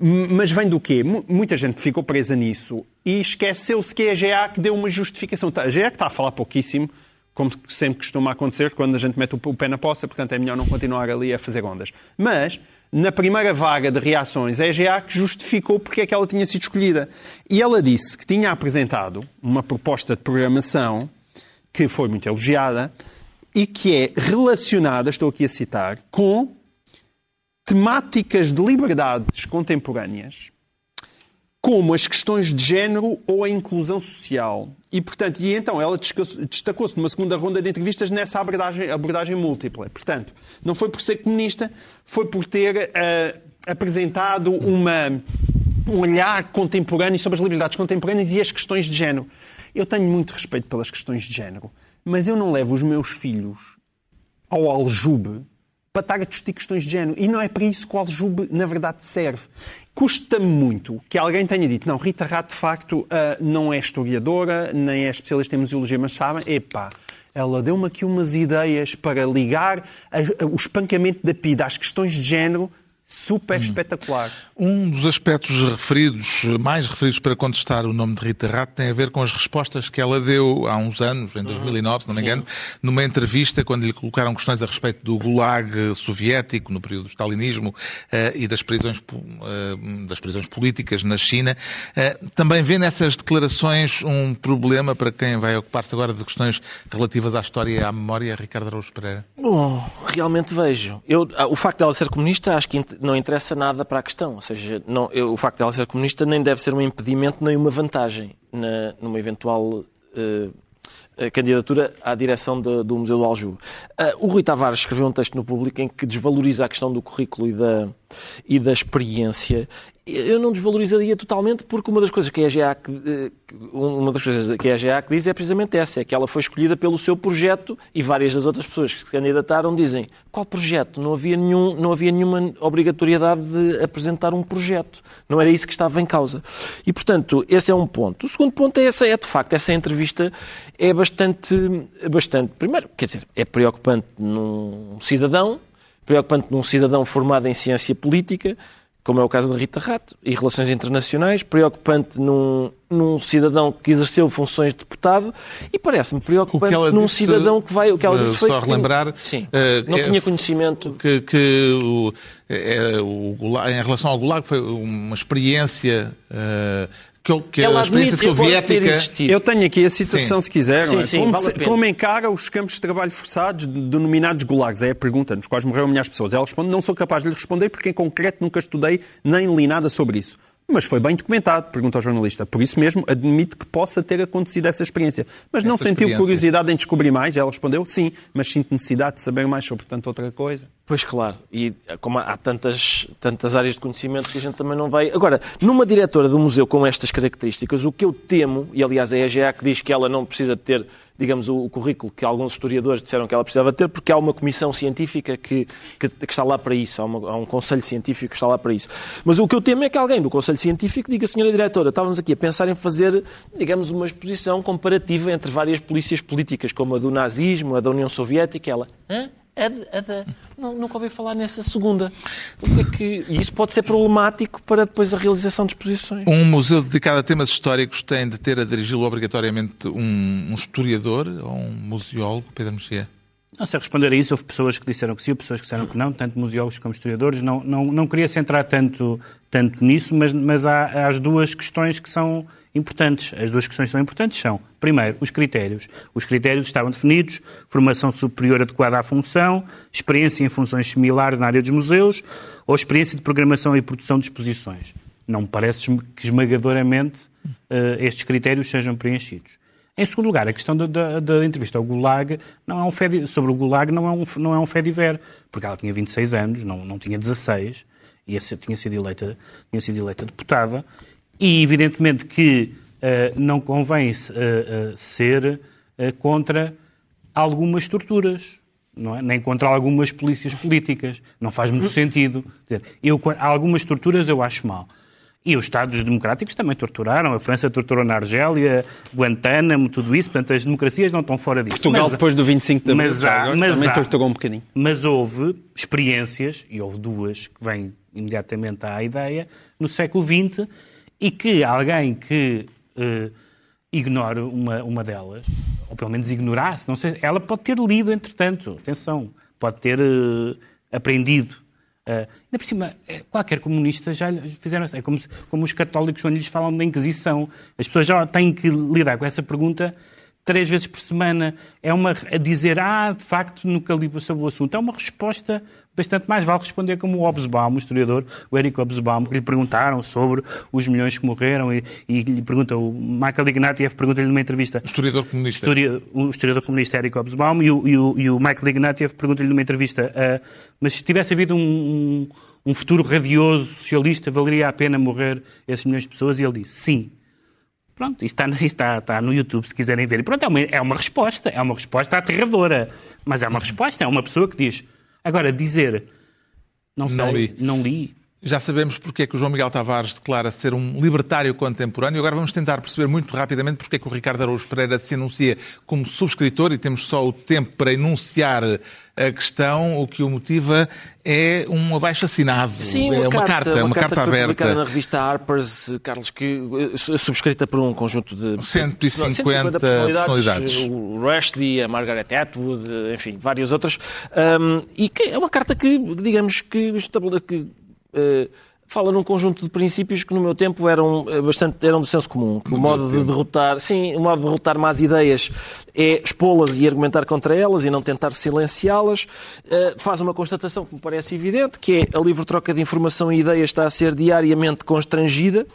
Mas vem do quê? Mu- Muita gente ficou presa nisso e esqueceu-se que é a GA que deu uma justificação. Tá, A GA que está a falar pouquíssimo, como sempre costuma acontecer quando a gente mete o pé na poça, portanto é melhor não continuar ali a fazer ondas. Mas, na primeira vaga de reações, a GA que justificou porque é que ela tinha sido escolhida. E ela disse que tinha apresentado uma proposta de programação que foi muito elogiada e que é relacionada, estou aqui a citar, com temáticas de liberdades contemporâneas, como as questões de género ou a inclusão social. E, portanto, e então ela destacou-se numa segunda ronda de entrevistas nessa abordagem, abordagem múltipla. Portanto, não foi por ser comunista, foi por ter eh, apresentado uma, um olhar contemporâneo sobre as liberdades contemporâneas e as questões de género. Eu tenho muito respeito pelas questões de género, mas eu não levo os meus filhos ao aljube para estar a discutir questões de género. E não é para isso que o aljube, na verdade, serve. Custa-me muito que alguém tenha dito não, Rita Rato, de facto, ah, não é historiadora, nem é especialista em museologia, mas sabem, epá, ela deu-me aqui umas ideias para ligar o espancamento da PIDA às questões de género super espetacular. Um dos aspectos referidos, mais referidos para contestar o nome de Rita Rato, tem a ver com as respostas que ela deu há uns anos, em 2009, se não me engano, numa entrevista, quando lhe colocaram questões a respeito do gulag soviético, no período do stalinismo, eh, e das prisões, eh, das prisões políticas na China. Eh, Também vê nessas declarações um problema para quem vai ocupar-se agora de questões relativas à história e à memória, Ricardo Araújo Pereira? Bom, realmente vejo. Eu, ah, o facto dela ser comunista acho que não interessa nada para a questão. Ou seja, não, eu- o facto dela ser comunista nem deve ser um impedimento nem uma vantagem na, numa eventual eh, candidatura à direção de- do Museu do Aljube. Ah, o Rui Tavares escreveu um texto no público em que desvaloriza a questão do currículo e da, e da experiência. Eu não desvalorizaria totalmente porque uma das coisas que a EGA eh, uma das coisas que a diz é precisamente essa, é que ela foi escolhida pelo seu projeto e várias das outras pessoas que se candidataram dizem qual projeto? Não havia, nenhum, não havia nenhuma obrigatoriedade de apresentar um projeto. Não era isso que estava em causa. E, portanto, esse é um ponto. O segundo ponto é, essa, é de facto, essa entrevista é bastante, bastante... Primeiro, quer dizer, é preocupante num cidadão, preocupante num cidadão formado em ciência política, como é o caso da Rita Rato, e relações internacionais, preocupante num, num cidadão que exerceu funções de deputado e parece-me preocupante num disse, cidadão que vai. O que ela disse foi só relembrar. Sim, eh, não é- tinha conhecimento. Que, que o, é, o Gulag- em relação ao Gulag foi uma experiência. eh, que, que a experiência soviética. Eu tenho aqui a citação, Sim. se quiser. Sim, é? sim, como, vale como encara os campos de trabalho forçados denominados gulags? É a pergunta, nos quais morreram milhares de pessoas. Ela responde, não sou capaz de lhe responder porque em concreto nunca estudei nem li nada sobre isso. Mas foi bem documentado, pergunta ao jornalista. Por isso mesmo, admite que possa ter acontecido essa experiência. Mas não Essa sentiu experiência. curiosidade em descobrir mais? Ela respondeu, sim, mas sinto necessidade de saber mais sobre tanta outra coisa. Pois claro, e como há tantas, tantas áreas de conhecimento que a gente também não vai. Agora, numa diretora do museu com estas características, o que eu temo, e aliás a EGA que diz que ela não precisa de ter, digamos, o, o currículo que alguns historiadores disseram que ela precisava ter, porque há uma comissão científica que, que, que está lá para isso, há, uma- há um conselho científico que está lá para isso. Mas o que eu temo é que alguém do conselho científico diga, senhora diretora, estávamos aqui a pensar em fazer, digamos, uma exposição comparativa entre várias polícias políticas, como a do nazismo, a da União Soviética, ela. Hã? A de- a Não, nunca ouvi falar nessa segunda. O que é que... E isso pode ser problemático para depois a realização de exposições. Um museu dedicado a temas históricos tem de ter a dirigi-lo obrigatoriamente um, um historiador ou um museólogo, Pedro Mexia? Não sei responder a isso. Houve pessoas que disseram que sim, pessoas que disseram que não, tanto museólogos como historiadores. Não, não, não queria centrar tanto, tanto nisso, mas, mas há, há as duas questões que são importantes. As duas questões que são importantes são, primeiro, os critérios. Os critérios estavam definidos, formação superior adequada à função, experiência em funções similares na área dos museus ou experiência de programação e produção de exposições. Não me parece que esmagadoramente eh, estes critérios sejam preenchidos. Em segundo lugar, a questão da, da- da entrevista ao Gulag não é um sobre o Gulag não é um, não é um fé diver, porque ela tinha 26 anos, não, não tinha 16, e tinha sido eleita, tinha sido eleita deputada, e evidentemente que eh, não convém eh, ser contra algumas torturas. Não é? Nem contra algumas polícias políticas. Não faz muito sentido. Dizer, eu, algumas torturas eu acho mal. E os Estados democráticos também torturaram. A França torturou na Argélia, Guantánamo, tudo isso. Portanto, as democracias não estão fora disso. Portugal, Mas- depois do 25 de abril, mas há- mas também há- torturou um bocadinho. Mas houve experiências, e houve duas que vêm imediatamente à ideia, no século XX, e que alguém que eh, ignore uma, uma delas, ou pelo menos ignorasse, não sei, ela pode ter lido, entretanto, atenção, pode ter eh, aprendido. Uh, ainda por cima, qualquer comunista já fizeram assim. É como, como os católicos quando lhes falam da Inquisição. As pessoas já têm que lidar com essa pergunta três vezes por semana. É uma a dizer, ah, de facto, nunca li sobre o assunto. É uma resposta bastante mais vale responder como o Hobsbawm, o historiador, o Eric Hobsbawm, que lhe perguntaram sobre os milhões que morreram e, e lhe pergunta, o Michael Ignatieff pergunta-lhe numa entrevista Historiador comunista. Historia- o historiador comunista Eric Hobsbawm e o, e o, e o Michael Ignatieff pergunta-lhe numa entrevista ah, mas se tivesse havido um, um, um futuro radioso socialista, valeria a pena morrer esses milhões de pessoas? E ele disse, sim. Pronto, isso está, isso está, está no YouTube, se quiserem ver. E pronto, é uma, é uma resposta, é uma resposta aterradora. Mas é uma resposta, é uma pessoa que diz. Agora, dizer, não sei, Não li. não li, Já sabemos porque é que o João Miguel Tavares declara ser um libertário contemporâneo. Agora vamos tentar perceber muito rapidamente porque é que o Ricardo Araújo Pereira se anuncia como subscritor e temos só o tempo para enunciar a questão. O que o motiva é um abaixo-assinado. Sim, é uma carta, uma carta, que foi publicada na aberta. revista Harper's, Carlos, que eh, subscrita por um conjunto de 150 personalidades. O Rushdie, a Margaret Atwood, enfim, várias outras. Ahm, e que é uma carta que, digamos, que, que fala num conjunto de princípios que no meu tempo eram eh, bastante eram do senso comum. O modo de derrotar, sim, o modo de derrotar más ideias é expô-las e argumentar contra elas e não tentar silenciá-las. Eh, faz uma constatação que me parece evidente, que é a livre troca de informação e ideias está a ser diariamente constrangida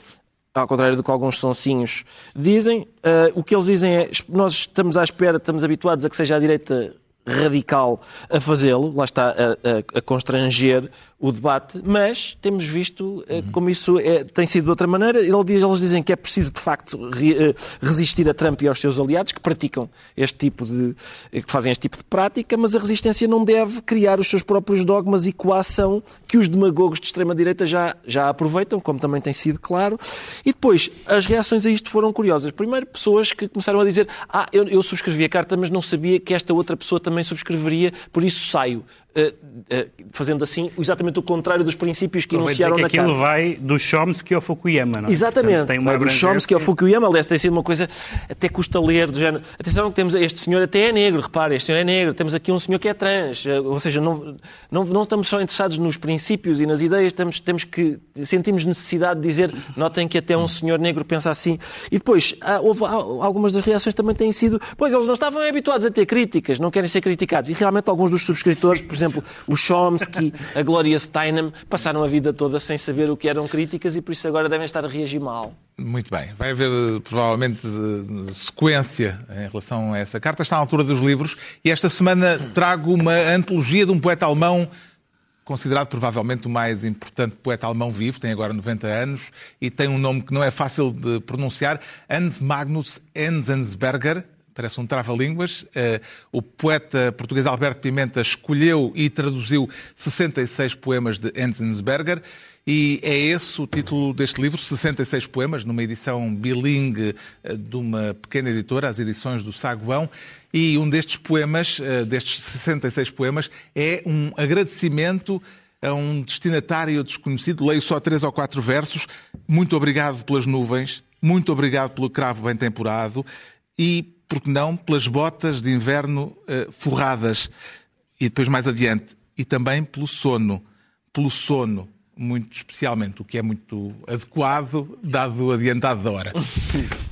ao contrário do que alguns sonsinhos dizem. O que eles dizem é nós estamos à espera, estamos habituados a que seja a direita radical a fazê-lo, lá está a, a- a constranger o debate, mas temos visto eh, como isso é- tem sido de outra maneira. Ele diz- Eles dizem que é preciso, de facto, eh, resistir a Trump e aos seus aliados que praticam este tipo de. eh, que fazem este tipo de prática, mas a resistência não deve criar os seus próprios dogmas e coação que os demagogos de extrema-direita já, já aproveitam, como também tem sido claro. E depois, as reações a isto foram curiosas. Primeiro, pessoas que começaram a dizer: Ah, eu, eu subscrevi a carta, mas não sabia que esta outra pessoa também subscreveria, por isso saio. Eh, eh, fazendo assim exatamente o contrário dos princípios que enunciaram na aquilo vai do Chomsky ao Fukuyama, não é? Exatamente. Portanto, tem uma Vai do Chomsky ao Fukuyama, aliás, tem sido uma coisa até custa ler, do género. Atenção, que temos este senhor até é negro, repare, este senhor é negro, temos aqui um senhor que é trans. Eh, Ou seja, não, não, não estamos só interessados nos princípios e nas ideias, temos, temos que sentimos necessidade de dizer, notem que até um senhor negro pensa assim. E depois, há- houve, há- algumas das reações também têm sido, pois eles não estavam habituados a ter críticas, não querem ser criticados. E realmente alguns dos subscritores, por exemplo, o Chomsky, a Gloria Steinem, passaram a vida toda sem saber o que eram críticas e por isso agora devem estar a reagir mal. Muito bem. Vai haver eh, provavelmente eh, sequência em relação a essa carta. Está à altura dos livros e esta semana trago uma antologia de um poeta alemão considerado provavelmente o mais importante poeta alemão vivo, tem agora 90 anos e tem um nome que não é fácil de pronunciar, Hans Magnus Enzensberger. Parece um trava-línguas. Eh, O poeta português Alberto Pimenta escolheu e traduziu 66 poemas de Enzensberger e é esse o título deste livro, 66 poemas, numa edição bilingue eh, de uma pequena editora, as edições do Saguão. E um destes poemas, eh, destes 66 poemas, é um agradecimento a um destinatário desconhecido. Leio só três ou quatro versos. Muito obrigado pelas nuvens, muito obrigado pelo cravo bem temporado e, por que não, pelas botas de inverno eh, forradas. E depois mais adiante, e também pelo sono, pelo sono, muito especialmente, o que é muito adequado, dado o adiantado da hora.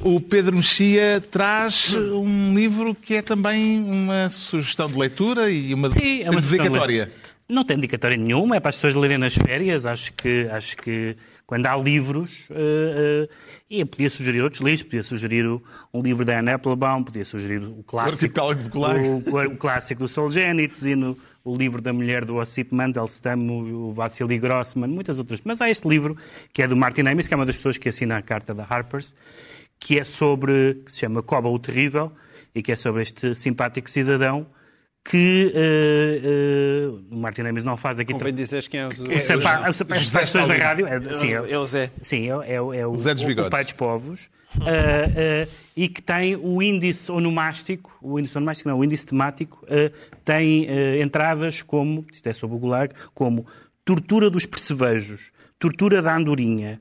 O Pedro Mexia traz um livro que é também uma sugestão de leitura e uma, Sim, é uma dedicatória. Não tem dedicatória nenhuma, é para as pessoas lerem nas férias. Acho que, acho que quando há livros, eh, eh, e podia sugerir outros livros, podia sugerir o- um livro da Anne Applebaum, podia sugerir o clássico, Gulag. o, o clássico do Solzhenitsyn, o, o livro da mulher do Ossip Mandelstam, o, o Vassili Grossman, muitas outras. Mas há este livro, que é do Martin Amis, que é uma das pessoas que assina a carta da Harper's, que é sobre, que se chama Coba o Terrível, e que é sobre este simpático cidadão que eh, eh, o Martin Amis não faz aqui... Convém dizer quem é o... O sapa- o as José pessoas da rádio. É, sim, é, É o Zé. sim, é, é, o- é o, Zé dos o- Bigodes. o pai dos povos. ah, e que tem o índice onomástico, o índice onomástico não, o índice temático, tem entradas como, isto é sobre o Gulag, como tortura dos percevejos, tortura da andorinha,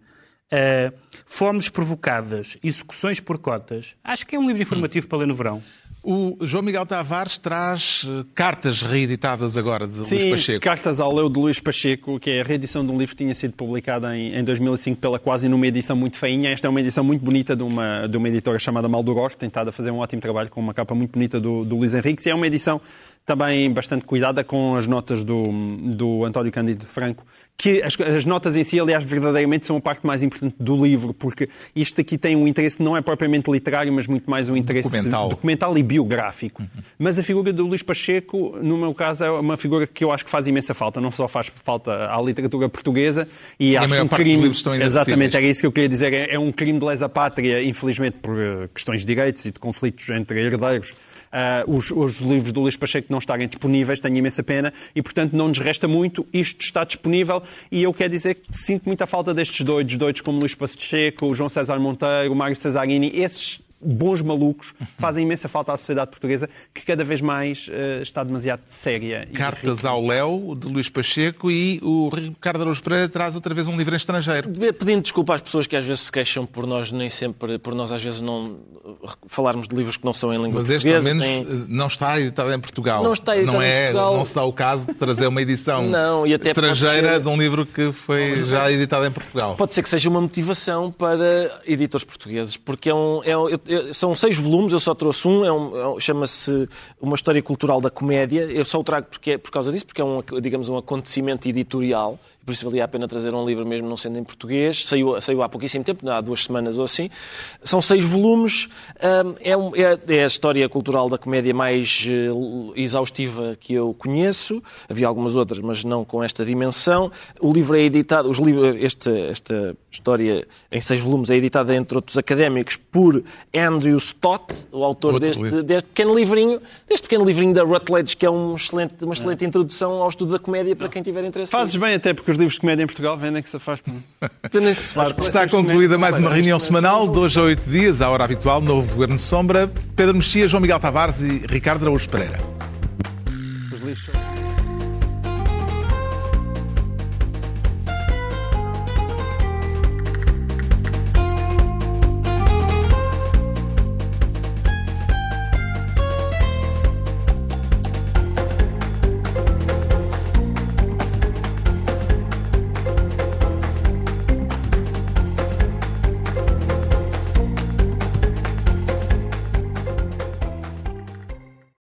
fomes provocadas, execuções por cotas. Acho que é um livro informativo para ler no verão. O João Miguel Tavares traz eh, cartas reeditadas agora de Sim, Luís Pacheco. Cartas ao Leu de Luís Pacheco, que é a reedição de um livro que tinha sido publicado em, em 2005 pela quase numa edição muito feinha. Esta é uma edição muito bonita de uma, de uma editora chamada Maldoror, que tem estado a fazer um ótimo trabalho com uma capa muito bonita do, do Luís Henriques. E é uma edição também bastante cuidada com as notas do, do António Cândido Franco, que as, as notas em si, aliás, verdadeiramente são a parte mais importante do livro, porque isto aqui tem um interesse, não é propriamente literário, mas muito mais um interesse Documental. documental e biográfico. Mas a figura do Luís Pacheco, no meu caso, é uma figura que eu acho que faz imensa falta. Não só faz falta à literatura portuguesa e, a acho um crime. livros estão inacessíveis. Exatamente, era isso que eu queria dizer. É, é um crime de lesa pátria, infelizmente, por eh, questões de direitos e de conflitos entre herdeiros. Ah, os, os livros do Luís Pacheco não estarem disponíveis, tenho imensa pena e, portanto, não nos resta muito. Isto está disponível e eu quero dizer que sinto muita falta destes doidos, doidos como Luís Pacheco, o João César Monteiro, o Mário Cesarini, esses bons malucos fazem imensa falta à sociedade portuguesa que cada vez mais eh, está demasiado séria. e Cartas ao Léo, de Luís Pacheco, e o Ricardo Araújo Pereira traz outra vez um livro em estrangeiro. Pedindo desculpa às pessoas que às vezes se queixam por nós nem sempre, por nós às vezes não falarmos de livros que não são em língua Mas este, ao portuguesa. menos, tem- eh, não está editado em Portugal. Não está editado não em é, Portugal. Não se dá o caso de trazer uma edição Não, e estrangeira ser- de um livro que foi já editado em Portugal. Pode ser que seja uma motivação para editores portugueses, porque é um, é um- são seis volumes, eu só trouxe um, é um- é um- chama-se Uma História Cultural da Comédia. Eu só o trago porque, é- por causa disso, porque é um, digamos, um acontecimento editorial, e por isso valia a pena trazer um livro mesmo não sendo em português. Saiu, saiu há pouquíssimo tempo, há duas semanas ou assim. São seis volumes, hum, é, um- é- é a história cultural da comédia mais eh, exaustiva que eu conheço. Havia algumas outras, mas não com esta dimensão. O livro é editado, os livros, este, esta história em seis volumes é editada, entre outros académicos, por Andrew Stott, o autor deste, livro. deste pequeno livrinho, deste pequeno livrinho da Rutledge, que é um excelente, uma excelente introdução ao estudo da comédia para quem tiver interesse. Fazes bem até porque os livros de comédia em Portugal vendem que se afastam. Se. Está concluída mais uma reunião semanal, de hoje a oito dias, à hora habitual, novo Governo de Sombra. Pedro Mexia, João Miguel Tavares e Ricardo Araújo Pereira. Os livros.